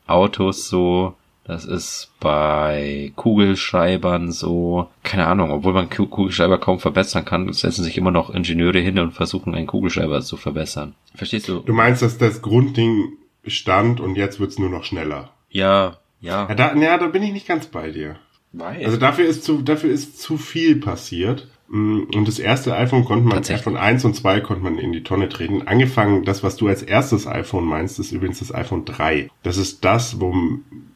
Autos so, das ist bei Kugelschreibern so, keine Ahnung, obwohl man Ku- Kugelschreiber kaum verbessern kann, setzen sich immer noch Ingenieure hin und versuchen einen Kugelschreiber zu verbessern. Verstehst du? Du meinst, dass das Grundding stand und jetzt wird's nur noch schneller. Ja, ja. Ja, da, ja, da bin ich nicht ganz bei dir. Weiß. Also dafür ist zu, dafür ist zu viel passiert. Mm, Und das erste iPhone konnte man, iPhone 1 und 2 konnte man in die Tonne treten. Angefangen, das, was du als erstes iPhone meinst, ist übrigens das iPhone 3. Das ist das, wo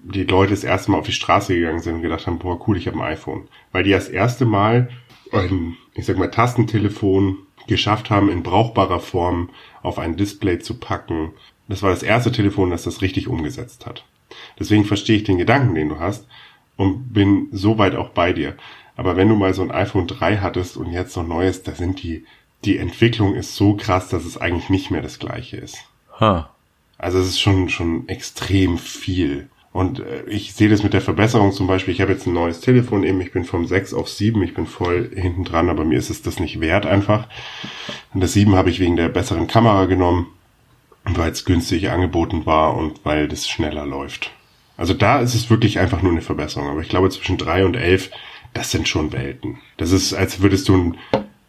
die Leute das erste Mal auf die Straße gegangen sind und gedacht haben, boah, cool, ich habe ein iPhone. Weil die das erste Mal ein, ich sag mal, Tastentelefon geschafft haben, in brauchbarer Form auf ein Display zu packen. Das war das erste Telefon, das das richtig umgesetzt hat. Deswegen verstehe ich den Gedanken, den du hast und bin soweit auch bei dir. Aber wenn du mal so ein iPhone 3 hattest und jetzt so ein neues, da sind die, die Entwicklung ist so krass, dass es eigentlich nicht mehr das gleiche ist. ha. Also es ist schon, schon extrem viel. Und äh, ich sehe das mit der Verbesserung zum Beispiel. Ich habe jetzt ein neues Telefon eben. Ich bin vom 6 auf 7. Ich bin voll hinten dran, aber mir ist es das nicht wert einfach. Und das 7 habe ich wegen der besseren Kamera genommen, weil es günstig angeboten war und weil das schneller läuft. Also da ist es wirklich einfach nur eine Verbesserung. Aber ich glaube zwischen 3 und 11, das sind schon Welten. Das ist, als würdest du ein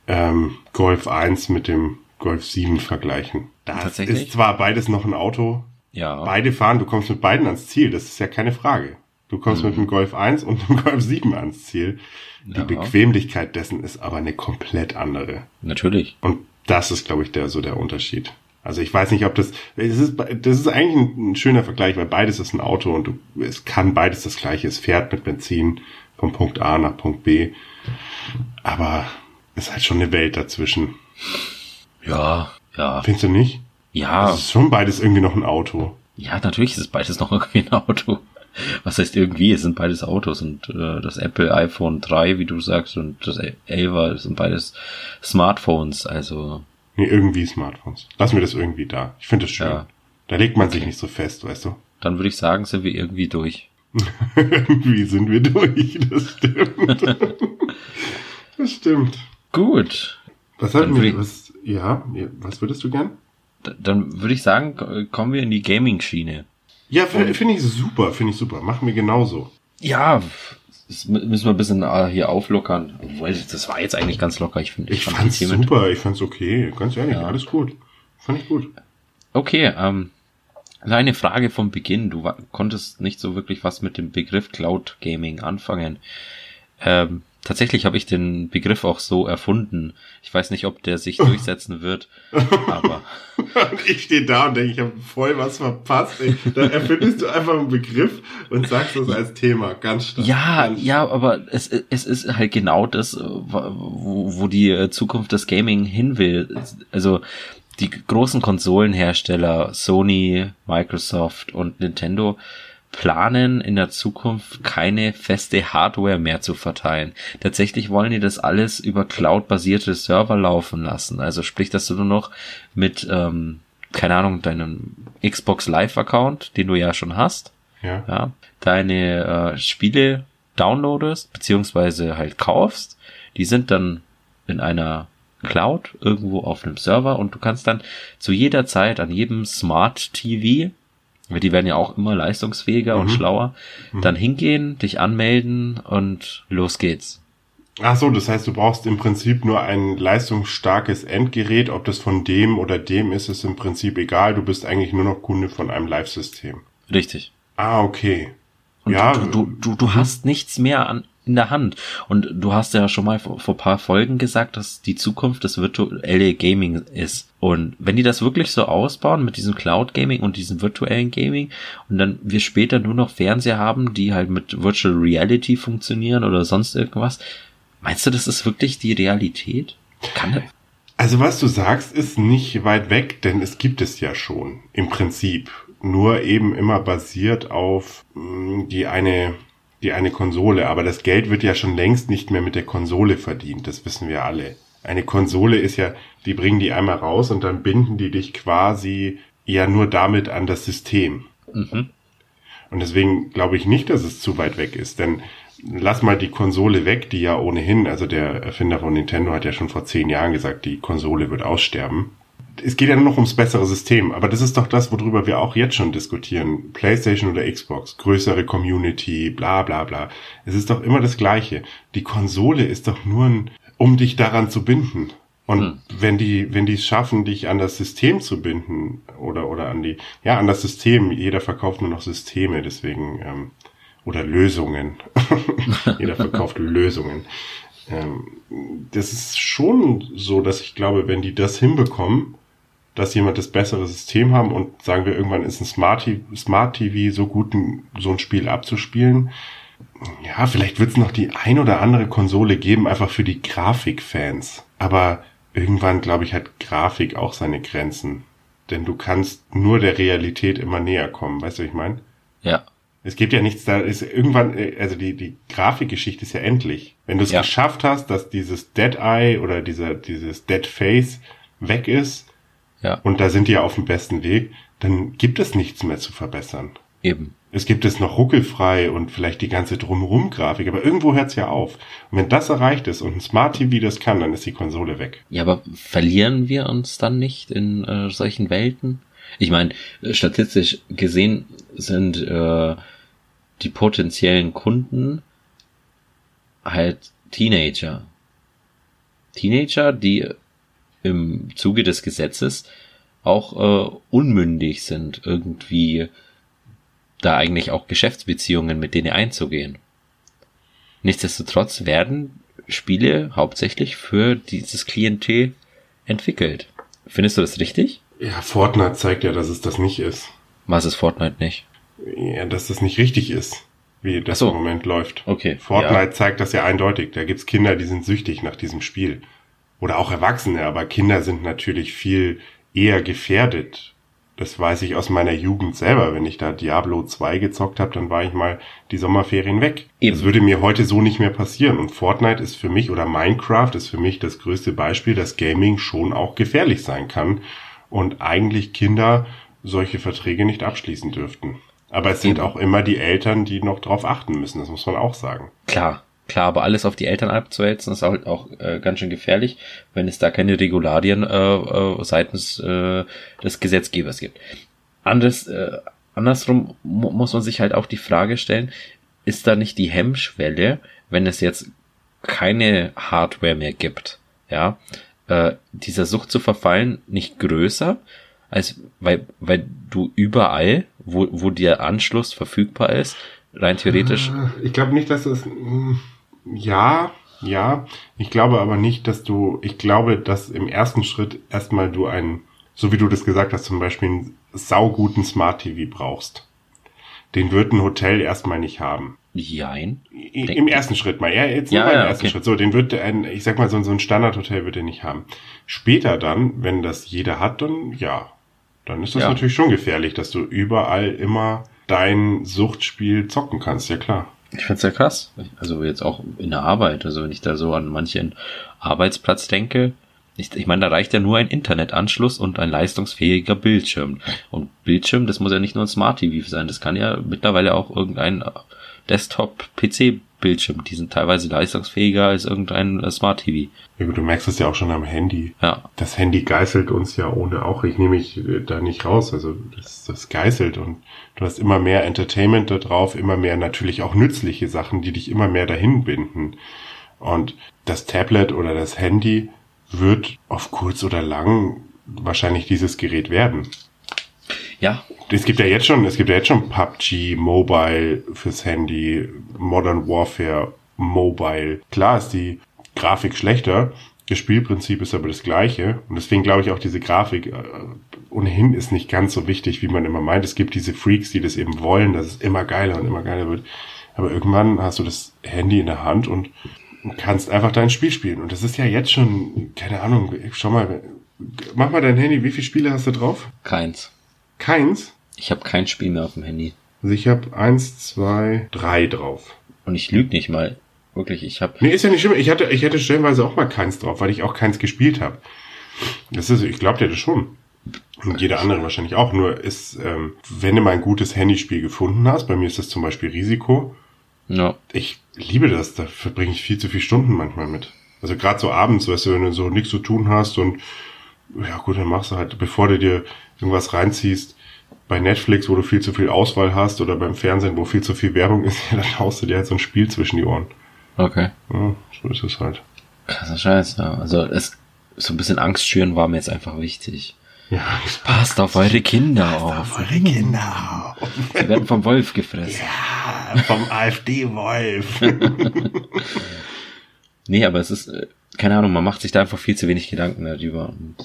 ähm, Golf 1 mit dem Golf 7 vergleichen. Das Tatsächlich? ist zwar beides noch ein Auto, Ja. beide fahren, du kommst mit beiden ans Ziel, das ist ja keine Frage. Du kommst mit dem Golf 1 und dem Golf 7 ans Ziel. Die Ja. Bequemlichkeit dessen ist aber eine komplett andere. Natürlich. Und das ist, glaube ich, der, so der Unterschied. Also ich weiß nicht, ob das, das ist, das ist eigentlich ein, ein schöner Vergleich, weil beides ist ein Auto und du, es kann beides das gleiche. Es fährt mit Benzin vom Punkt A nach Punkt B. Aber es ist halt schon eine Welt dazwischen. Ja, ja. Findest du nicht? Ja, Es ist schon beides irgendwie noch ein Auto. ja, natürlich ist es beides noch irgendwie ein Auto. Was heißt irgendwie? Es sind beides Autos und äh, das Apple iPhone 3, wie du sagst, und das 11 sind beides Smartphones. Also Nee, irgendwie Smartphones. Lass mir das irgendwie da. Ich finde das schön. Ja. Da legt man sich nicht so fest, weißt du? dann würde ich sagen, sind wir irgendwie durch. <laughs> irgendwie sind wir durch. Das stimmt. <laughs> das stimmt. Gut. Was hatten wir? Was, ja, was würdest du gern? Dann würde ich sagen, kommen wir in die Gaming-Schiene. Ja, finde ich super, finde ich super. Machen wir genauso. Ja, das mü- müssen wir ein bisschen äh, hier auflockern. Obwohl, das war jetzt eigentlich ganz locker. Ich finde, Ich fand fand's die Themen- super, ich fand's okay. Ganz ehrlich, Ja. alles gut. Fand ich gut. Okay, ähm, eine Frage vom Beginn. Du konntest nicht so wirklich was mit dem Begriff Cloud Gaming anfangen. Ähm, tatsächlich habe ich den Begriff auch so erfunden. Ich weiß nicht, ob der sich durchsetzen wird, aber Und <laughs> ich stehe da und denke, ich habe voll was verpasst. Ey. Da erfindest du einfach einen Begriff und sagst das als Thema. Ganz stark. ja, Ganz ja, aber es, es ist halt genau das, äh, wo, wo die äh, Zukunft des Gaming hin will. Also die großen Konsolenhersteller Sony, Microsoft und Nintendo planen in der Zukunft keine feste Hardware mehr zu verteilen. Tatsächlich wollen die das alles über Cloud-basierte Server laufen lassen. Also sprich, dass du nur noch mit, ähm, keine Ahnung, deinem Xbox Live-Account, den du ja schon hast, Ja. ja, deine äh, Spiele downloadest, beziehungsweise halt kaufst. Die sind dann in einer Cloud irgendwo auf einem Server und du kannst dann zu jeder Zeit an jedem Smart TV, die werden ja auch immer leistungsfähiger und Mhm. schlauer, dann hingehen, dich anmelden und los geht's. Ach so, das heißt, du brauchst im Prinzip nur ein leistungsstarkes Endgerät. Ob das von dem oder dem ist, ist im Prinzip egal. Du bist eigentlich nur noch Kunde von einem Live-System. Richtig. Ah, okay. Und ja, du, du, du, du hast nichts mehr an, in der Hand. Und du hast ja schon mal vor, vor paar Folgen gesagt, dass die Zukunft das virtuelle Gaming ist. Und wenn die das wirklich so ausbauen mit diesem Cloud Gaming und diesem virtuellen Gaming und dann wir später nur noch Fernseher haben, die halt mit Virtual Reality funktionieren oder sonst irgendwas, meinst du, das ist wirklich die Realität? Kann das? Also was du sagst, ist nicht weit weg, denn es gibt es ja schon im Prinzip. Nur eben immer basiert auf mh, die eine, die eine Konsole. Aber das Geld wird ja schon längst nicht mehr mit der Konsole verdient. Das wissen wir alle. Eine Konsole ist ja, die bringen die einmal raus und dann binden die dich quasi ja nur damit an das System. Mhm. Und deswegen glaube ich nicht, dass es zu weit weg ist, denn lass mal die Konsole weg, die ja ohnehin, also der Erfinder von Nintendo hat ja schon vor zehn Jahren gesagt, die Konsole wird aussterben. Es geht ja nur noch ums bessere System, aber das ist doch das, worüber wir auch jetzt schon diskutieren. PlayStation oder Xbox, größere Community, bla bla bla. Es ist doch immer das Gleiche. Die Konsole ist doch nur ein, um dich daran zu binden. Und Hm. wenn die, wenn die es schaffen, dich an das System zu binden oder oder an die, ja, an das System. Jeder verkauft nur noch Systeme, deswegen ähm, oder Lösungen. <laughs> Jeder verkauft <laughs> Lösungen. Ähm, das ist schon so, dass ich glaube, wenn die das hinbekommen, dass jemand das bessere System haben und sagen wir irgendwann ist ein Smart TV, Smart TV so gut, so ein Spiel abzuspielen. Ja, vielleicht wird es noch die ein oder andere Konsole geben, einfach für die Grafikfans. Aber irgendwann, glaube ich, hat Grafik auch seine Grenzen. Denn du kannst nur der Realität immer näher kommen, weißt du, was ich meine? Ja. Es gibt ja nichts da, ist irgendwann, äh, also die, die Grafikgeschichte ist ja endlich. Wenn du es Ja. geschafft hast, dass dieses Dead Eye oder dieser, dieses Dead Face weg ist, Ja. und da sind die ja auf dem besten Weg, dann gibt es nichts mehr zu verbessern. Eben. Es gibt es noch ruckelfrei und vielleicht die ganze Drumherum-Grafik, aber irgendwo hört's ja auf. Und wenn das erreicht ist und ein Smart TV das kann, dann ist die Konsole weg. Ja, aber verlieren wir uns dann nicht in äh, solchen Welten? Ich meine, statistisch gesehen sind äh, die potenziellen Kunden halt Teenager. Teenager, die im Zuge des Gesetzes auch äh, unmündig sind, irgendwie da eigentlich auch Geschäftsbeziehungen mit denen einzugehen. Nichtsdestotrotz werden Spiele hauptsächlich für dieses Klientel entwickelt. Findest du das richtig? Ja, Fortnite zeigt ja, dass es das nicht ist. Was ist Fortnite nicht? Ja, dass das nicht richtig ist, wie das so. im Moment läuft. Okay, Fortnite ja. zeigt das ja eindeutig. Da gibt's Kinder, die sind süchtig nach diesem Spiel. Oder auch Erwachsene, aber Kinder sind natürlich viel eher gefährdet. Das weiß ich aus meiner Jugend selber. Wenn ich da Diablo 2 gezockt habe, dann war ich mal die Sommerferien weg. Eben. Das würde mir heute so nicht mehr passieren. Und Fortnite ist für mich, oder Minecraft ist für mich das größte Beispiel, dass Gaming schon auch gefährlich sein kann. Und eigentlich Kinder solche Verträge nicht abschließen dürften. Aber es sind Eben. auch immer die Eltern, die noch drauf achten müssen. Das muss man auch sagen. Klar, klar, aber alles auf die Eltern abzuwälzen ist halt auch äh, ganz schön gefährlich, wenn es da keine Regularien äh, äh, seitens äh, des Gesetzgebers gibt. Anders, äh, andersrum mu muss man sich halt auch die Frage stellen, ist da nicht die Hemmschwelle, wenn es jetzt keine Hardware mehr gibt, ja, äh, dieser Sucht zu verfallen nicht größer, als weil, weil du überall, wo, wo der Anschluss verfügbar ist, rein theoretisch Ich glaube nicht, dass es. mm, Ja, ja. Ich glaube aber nicht, dass du. Ich glaube, dass im ersten Schritt erstmal du einen, so wie du das gesagt hast, zum Beispiel einen sauguten Smart TV brauchst. Den wird ein Hotel erstmal nicht haben. Jein. Denk- Im ersten Schritt mal, ja, jetzt nur Ja, mal im ja, ersten okay. Schritt. So, den wird ein, ich sag mal, so, so ein Standardhotel wird er nicht haben. Später dann, wenn das jeder hat, dann ja. Dann ist das Ja. natürlich schon gefährlich, dass du überall immer dein Suchtspiel zocken kannst, ja klar. Ich find's ja krass. Also jetzt auch in der Arbeit. Also wenn ich da so an manchen Arbeitsplatz denke, ich, ich meine, da reicht ja nur ein Internetanschluss und ein leistungsfähiger Bildschirm. Und Bildschirm, das muss ja nicht nur ein Smart TV sein, das kann ja mittlerweile auch irgendein Desktop-PC-Bildschirm. Die sind teilweise leistungsfähiger als irgendein äh, Smart TV. Ja du merkst es ja auch schon am Handy. Ja, Das Handy geißelt uns ja ohne auch. Ich nehme mich äh, da nicht raus. Also das, das geißelt und du hast immer mehr Entertainment da drauf, immer mehr natürlich auch nützliche Sachen, die dich immer mehr dahin binden. Und das Tablet oder das Handy wird auf kurz oder lang wahrscheinlich dieses Gerät werden. Ja, Es gibt ja jetzt schon, es gibt ja jetzt schon PUBG Mobile fürs Handy, Modern Warfare Mobile. Klar ist die Grafik schlechter, das Spielprinzip ist aber das gleiche und deswegen glaube ich auch diese Grafik äh, ohnehin ist nicht ganz so wichtig, wie man immer meint. Es gibt diese Freaks, die das eben wollen, dass es immer geiler und immer geiler wird. Aber irgendwann hast du das Handy in der Hand und kannst einfach dein Spiel spielen. Und das ist ja jetzt schon, keine Ahnung, schau mal, mach mal dein Handy, wie viele Spiele hast du drauf? keins. Keins? Ich habe kein Spiel mehr auf dem Handy. Also ich habe eins, zwei, drei drauf. Und ich lüge nicht mal. Wirklich, ich habe Nee, ist ja nicht schlimm. Ich hatte, ich hatte stellenweise auch mal keins drauf, weil ich auch keins gespielt habe. Das ist, ich glaube dir das schon. Und jeder andere wahrscheinlich auch. Nur ist, ähm, wenn du mal ein gutes Handyspiel gefunden hast, bei mir ist das zum Beispiel Risiko, Ja. ich liebe das, da verbringe ich viel zu viele Stunden manchmal mit. Also gerade so abends, weißt du, wenn du so nichts zu tun hast und ja gut, dann machst du halt, bevor du dir irgendwas reinziehst, bei Netflix, wo du viel zu viel Auswahl hast, oder beim Fernsehen, wo viel zu viel Werbung ist, <laughs> ja, dann haust du dir halt so ein Spiel zwischen die Ohren. Okay. Ja, so ist es halt. Krasser Scheiß, ja. Also es so ein bisschen Angst schüren war mir jetzt einfach wichtig. Ja, Passt auf eure Kinder auf. eure Kinder auf. Sie werden vom Wolf gefressen. Ja, vom AfD-Wolf. <laughs> Nee, aber es ist, äh, keine Ahnung, man macht sich da einfach viel zu wenig Gedanken darüber. Und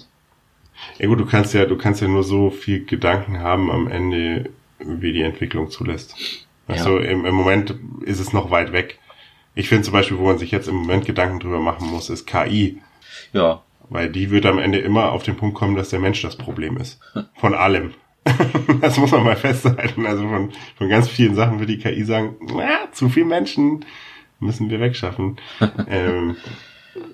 Ja gut, du kannst ja, du kannst ja nur so viel Gedanken haben am Ende, wie die Entwicklung zulässt. Also im, im Moment ist es noch weit weg. Ich finde zum Beispiel, wo man sich jetzt im Moment Gedanken drüber machen muss, ist KI. ja, Weil die wird am Ende immer auf den Punkt kommen, dass der Mensch das Problem ist. Von allem. <laughs> Das muss man mal festhalten. Also von, von ganz vielen Sachen wird die KI sagen, na, zu viel Menschen müssen wir wegschaffen. <laughs> ähm,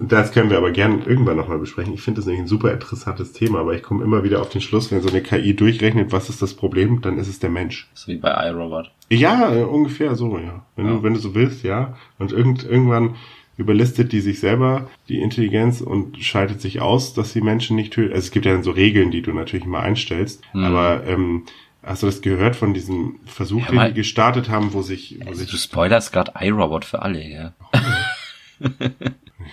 das können wir aber gern irgendwann nochmal besprechen. Ich finde das nämlich ein super interessantes Thema, aber ich komme immer wieder auf den Schluss, wenn so eine KI durchrechnet, was ist das Problem, dann ist es der Mensch. so wie bei iRobot. Ja, äh, ungefähr so, ja. Wenn Ja. du, wenn du so willst, ja. Und irgend, irgendwann überlistet die sich selber, die Intelligenz, und schaltet sich aus, dass sie Menschen nicht tötet. Also es gibt ja dann so Regeln, die du natürlich immer einstellst. Mhm. Aber ähm, hast du das gehört von diesem Versuch, Ja, den die gestartet haben, wo sich, wo Also du sich spoilerst gerade iRobot für alle, ja. <laughs>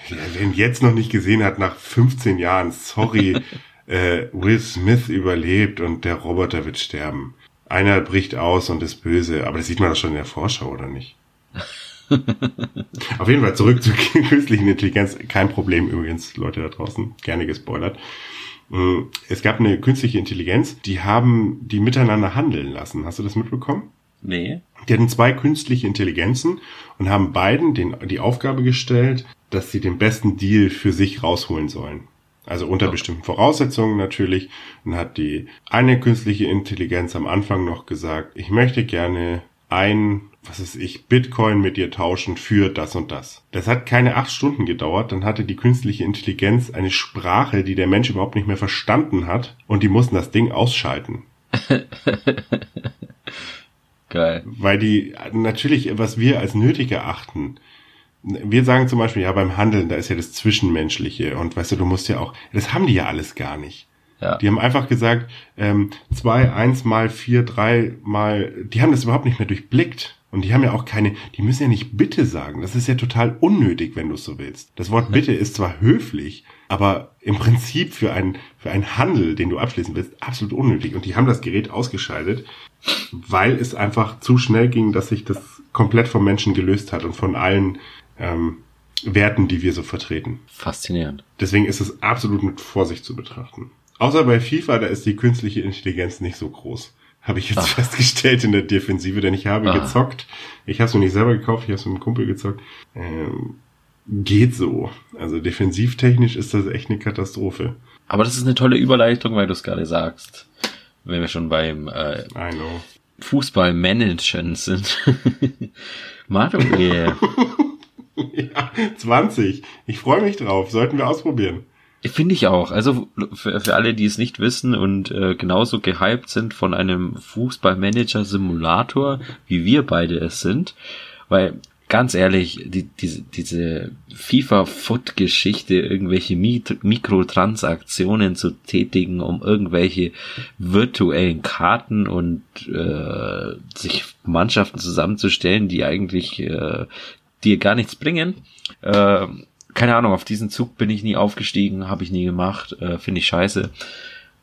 wer ihn jetzt noch nicht gesehen hat, nach 15 Jahren, sorry, <laughs> äh, Will Smith überlebt und der Roboter wird sterben. Einer bricht aus und ist böse, aber das sieht man doch schon in der Vorschau, oder nicht? <laughs> Auf jeden Fall zurück zur <laughs> künstlichen Intelligenz. Kein Problem übrigens, Leute da draußen. Gerne gespoilert. Mm, Es gab eine künstliche Intelligenz, die haben die miteinander handeln lassen. Hast du das mitbekommen? Nee. Die hatten zwei künstliche Intelligenzen und haben beiden den, die Aufgabe gestellt, dass sie den besten Deal für sich rausholen sollen. Also unter bestimmten Voraussetzungen natürlich. Und hat die eine künstliche Intelligenz am Anfang noch gesagt, ich möchte gerne ein, was ist ich, Bitcoin mit dir tauschen für das und das. Das hat keine acht Stunden gedauert. Dann hatte die künstliche Intelligenz eine Sprache, die der Mensch überhaupt nicht mehr verstanden hat. Und die mussten das Ding ausschalten. <laughs> Geil. weil die natürlich, was wir als nötig erachten, wir sagen zum Beispiel, ja, beim Handeln, da ist ja das Zwischenmenschliche und weißt du, du musst ja auch, das haben die ja alles gar nicht. Ja. Die haben einfach gesagt, ähm, zwei, eins mal vier, drei mal, die haben das überhaupt nicht mehr durchblickt. Und die haben ja auch keine, die müssen ja nicht Bitte sagen. Das ist ja total unnötig, wenn du es so willst. Das Wort Bitte ist zwar höflich, aber im Prinzip für einen, für einen Handel, den du abschließen willst, absolut unnötig. Und die haben das Gerät ausgeschaltet, weil es einfach zu schnell ging, dass sich das komplett vom Menschen gelöst hat und von allen ähm, Werten, die wir so vertreten. Faszinierend. Deswegen ist es absolut mit Vorsicht zu betrachten. Außer bei FIFA, da ist die künstliche Intelligenz nicht so groß. Habe ich jetzt Ach. festgestellt in der Defensive, denn ich habe Ah. gezockt. Ich habe es mir nicht selber gekauft, ich habe es mit einem Kumpel gezockt. Ähm, geht so. Also defensivtechnisch ist das echt eine Katastrophe. Aber das ist eine tolle Überleitung, weil du es gerade sagst. Wenn wir schon beim äh. Fußballmanagen sind. <laughs> Manuel, <laughs> <laughs> Ja, 20. Ich freue mich drauf. Sollten wir ausprobieren. finde ich auch. Also für, für alle, die es nicht wissen und äh, genauso gehypt sind von einem Fußballmanager-Simulator, wie wir beide es sind, weil ganz ehrlich, die, diese, diese FIFA-Foot-Geschichte, irgendwelche Mikrotransaktionen zu tätigen, um irgendwelche virtuellen Karten und äh, sich Mannschaften zusammenzustellen, die eigentlich äh, dir gar nichts bringen. Äh, keine Ahnung, auf diesen Zug bin ich nie aufgestiegen, habe ich nie gemacht, äh, finde ich scheiße.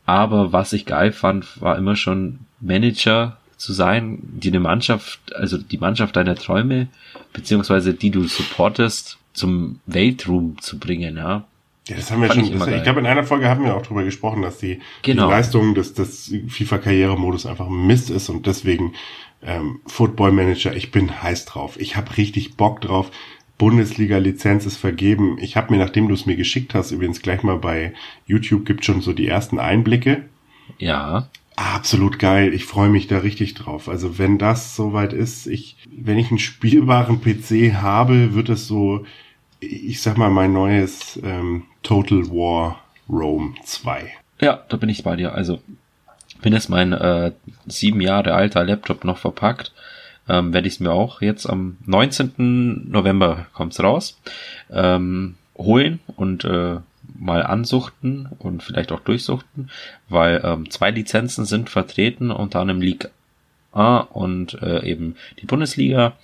Aber was ich geil fand, war immer schon Manager zu sein, die eine Mannschaft, also die Mannschaft deiner Träume, beziehungsweise die du supportest, zum Weltruhm zu bringen, ja. Ja, das haben wir schon. das, ich glaube, in einer Folge haben wir auch drüber gesprochen, dass die, Genau. die Leistung des, des FIFA-Karrieremodus einfach Mist ist und deswegen ähm, Football Manager, ich bin heiß drauf. Ich habe richtig Bock drauf. Bundesliga-Lizenz ist vergeben. Ich habe mir, nachdem du es mir geschickt hast, übrigens gleich mal bei YouTube gibt schon so die ersten Einblicke. Ja, Absolut geil. Ich freue mich da richtig drauf. Also wenn das soweit ist, ich, wenn ich einen spielbaren PC habe, wird es so, ich sag mal, mein neues ähm, Total War Rome 2. Ja, da bin ich bei dir. Also, wenn jetzt mein äh, sieben Jahre alter Laptop noch verpackt, ähm, werde ich es mir auch jetzt am 19. November kommt's raus, ähm, holen und äh, mal ansuchten und vielleicht auch durchsuchten, weil ähm, zwei Lizenzen sind vertreten, unter anderem League A und äh, eben die Bundesliga.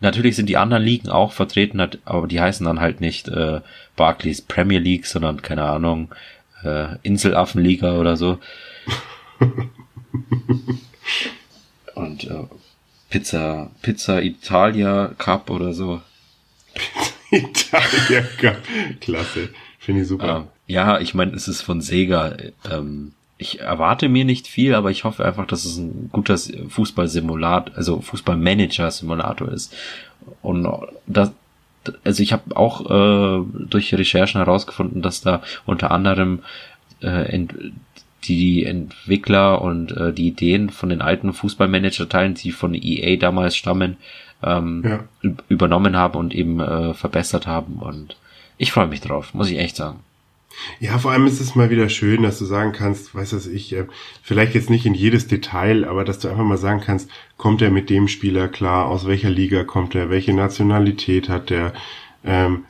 Natürlich sind die anderen Ligen auch vertreten, aber die heißen dann halt nicht äh, Barclays Premier League, sondern keine Ahnung, äh, Inselaffenliga oder so. <laughs> und äh, Pizza, Pizza Italia Cup oder so. Italia Cup. Klasse. Finde ich super. Ähm, ja, ich meine, es ist von Sega. Ähm, ich erwarte mir nicht viel, aber ich hoffe einfach, dass es ein guter Fußballsimulator, also Fußballmanager-Simulator ist. Und das, also ich habe auch äh, durch Recherchen herausgefunden, dass da unter anderem äh, die Entwickler und äh, die Ideen von den alten Fußballmanager-Teilen, die von EA damals stammen, ähm, ja. übernommen haben und eben äh, verbessert haben. Und ich freue mich drauf, muss ich echt sagen. Ja, vor allem ist es mal wieder schön, dass du sagen kannst, weiß was ich, äh, vielleicht jetzt nicht in jedes Detail, aber dass du einfach mal sagen kannst, kommt er mit dem Spieler klar, aus welcher Liga kommt er, welche Nationalität hat er, ähm,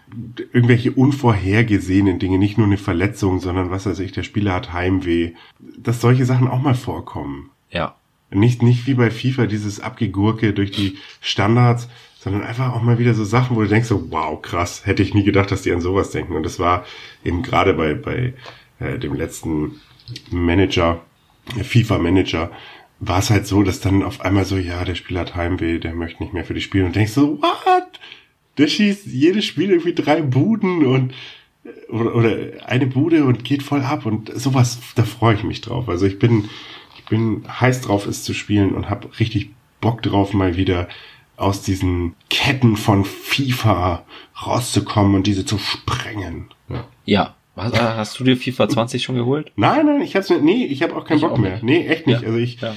irgendwelche unvorhergesehenen Dinge, nicht nur eine Verletzung, sondern was weiß ich, der Spieler hat Heimweh, dass solche Sachen auch mal vorkommen. Ja. Nicht, nicht wie bei FIFA dieses Abgegurke durch die Standards, sondern einfach auch mal wieder so Sachen, wo du denkst so, wow, krass, hätte ich nie gedacht, dass die an sowas denken. Und das war eben gerade bei, bei äh, dem letzten Manager, FIFA-Manager, war es halt so, dass dann auf einmal so, ja, der Spieler hat Heimweh, der möchte nicht mehr für die spielen und denkst so, what? Der schießt jedes Spiel irgendwie drei Buden und oder, oder eine Bude und geht voll ab und sowas, da freue ich mich drauf. Also ich bin, ich bin heiß drauf, es zu spielen und habe richtig Bock drauf, mal wieder aus diesen Ketten von FIFA rauszukommen und diese zu sprengen. Ja. ja. Hast, hast du dir FIFA 20 schon geholt? Nein, nein, ich hab's mir, nee, ich habe auch keinen ich Bock auch mehr. Nee, echt nicht. Ja. Also ich, ja.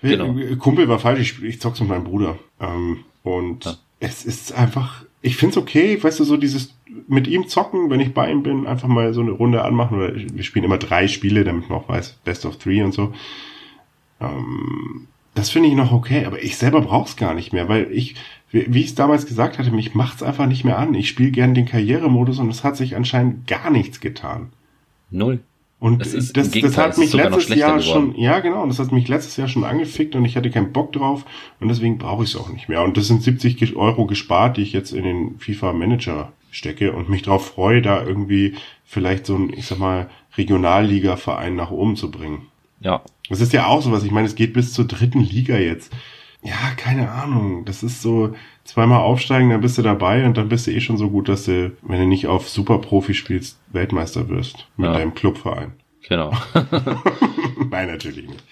genau. Kumpel war falsch, ich, ich zock's mit meinem Bruder. Ähm, und ja. es ist einfach, ich find's okay, weißt du, so dieses mit ihm zocken, wenn ich bei ihm bin, einfach mal so eine Runde anmachen. Oder wir spielen immer drei Spiele, damit man auch weiß, Best of Three und so. Ähm, das finde ich noch okay, aber ich selber brauch's gar nicht mehr, weil ich, wie ich es damals gesagt hatte, mich macht's einfach nicht mehr an. Ich spiele gern den Karrieremodus und es hat sich anscheinend gar nichts getan. Null. Und das, ist, das, das hat mich letztes Jahr geworden. schon, ja genau, das hat mich letztes Jahr schon angefickt und ich hatte keinen Bock drauf und deswegen brauche ich es auch nicht mehr. Und das sind 70 Euro gespart, die ich jetzt in den FIFA Manager stecke und mich darauf freue, da irgendwie vielleicht so ein, ich sag mal, Regionalliga-Verein nach oben zu bringen. Ja. Das ist ja auch sowas. Ich meine, es geht bis zur dritten Liga jetzt. Ja, keine Ahnung. Das ist so zweimal aufsteigen, dann bist du dabei und dann bist du eh schon so gut, dass du, wenn du nicht auf Superprofi spielst, Weltmeister wirst mit ja. deinem Clubverein. Genau. <laughs> <laughs> Nein, natürlich nicht.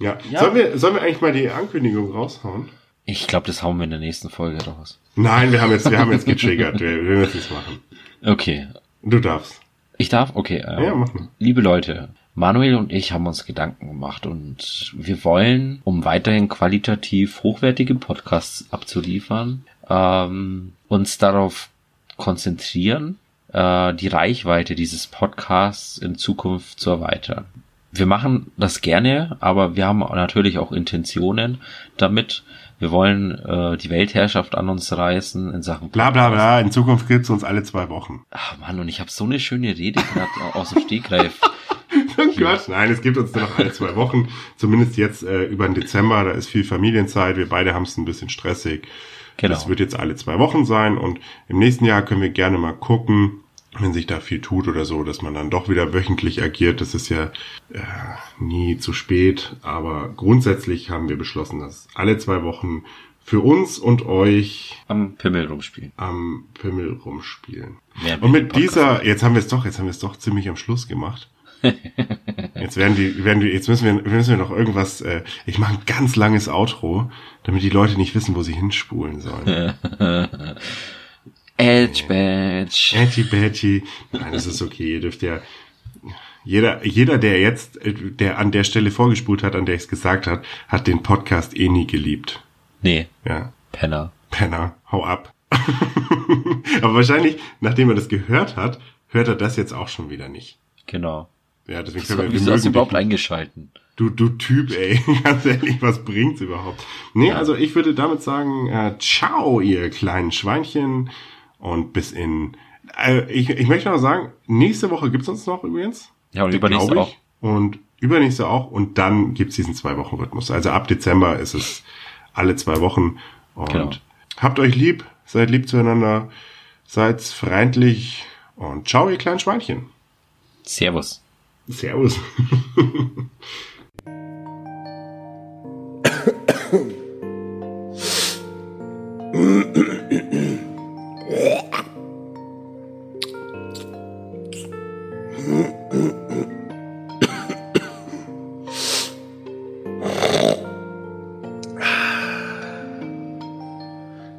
Ja. ja. Sollen, wir, sollen wir eigentlich mal die Ankündigung raushauen? Ich glaube, das hauen wir in der nächsten Folge raus. Nein, wir haben jetzt, wir haben jetzt getriggert. wir, wir müssen es machen. Okay. Du darfst. Ich darf? Okay. Ähm, ja, mach mal. Liebe Leute, Manuel und ich haben uns Gedanken gemacht und wir wollen, um weiterhin qualitativ hochwertige Podcasts abzuliefern, ähm, uns darauf konzentrieren, äh, die Reichweite dieses Podcasts in Zukunft zu erweitern. Wir machen das gerne, aber wir haben natürlich auch Intentionen damit. Wir wollen äh, die Weltherrschaft an uns reißen in Sachen. Bla bla bla, in Zukunft gibt's uns alle zwei Wochen. Ach Mann, und ich habe so eine schöne Rede gerade <laughs> aus dem Stegreif Quatsch. Nein, es gibt uns nur noch alle zwei Wochen. Zumindest jetzt äh, über den Dezember. Da ist viel Familienzeit. Wir beide haben es ein bisschen stressig. Genau. Das wird jetzt alle zwei Wochen sein. Und im nächsten Jahr können wir gerne mal gucken, wenn sich da viel tut oder so, dass man dann doch wieder wöchentlich agiert. Das ist ja äh, nie zu spät. Aber grundsätzlich haben wir beschlossen, dass alle zwei Wochen für uns und euch am Pimmel rumspielen. Am Pimmel rumspielen. und mit dieser, jetzt haben wir es doch, jetzt haben wir es doch ziemlich am Schluss gemacht. Jetzt werden die, werden die, jetzt müssen wir, müssen wir noch irgendwas, äh, ich mache ein ganz langes Outro, damit die Leute nicht wissen, wo sie hinspulen sollen. <laughs> Edge Badge. Edgy Badgy. Nein, das ist okay, ihr dürft ja, jeder, jeder, der jetzt, der an der Stelle vorgespult hat, an der ich es gesagt hat, hat den Podcast eh nie geliebt. Nee. Ja. Penner. Penner, hau ab. <laughs> Aber wahrscheinlich, nachdem er das gehört hat, hört er das jetzt auch schon wieder nicht. Genau. Ja, deswegen Wieso, können wir, wir wieso hast du überhaupt dich. eingeschalten? Du, du Typ, ey. <laughs> Ganz ehrlich, was bringt's überhaupt? Nee, also ich würde damit sagen, äh, ciao, ihr kleinen Schweinchen. Und bis in... Äh, ich, ich möchte noch sagen, nächste Woche gibt's uns noch übrigens. Ja, und übernächste auch. Und übernächste auch. Und dann gibt's diesen Zwei-Wochen-Rhythmus. Also ab Dezember ist es alle zwei Wochen. Und Genau. habt euch lieb, seid lieb zueinander, seid freundlich und ciao, ihr kleinen Schweinchen. Servus. Servus.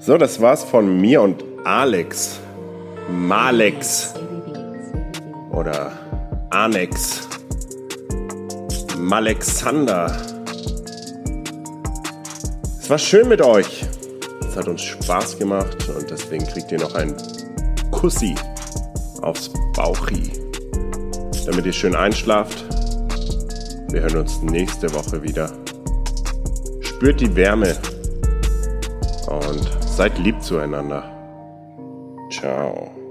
So, das war's von mir und Alex. Malex. Oder Anex. Malexander. Es war schön mit euch. Es hat uns Spaß gemacht und deswegen kriegt ihr noch ein Kussi aufs Bauchi. Damit ihr schön einschlaft. Wir hören uns nächste Woche wieder. Spürt die Wärme und seid lieb zueinander. Ciao.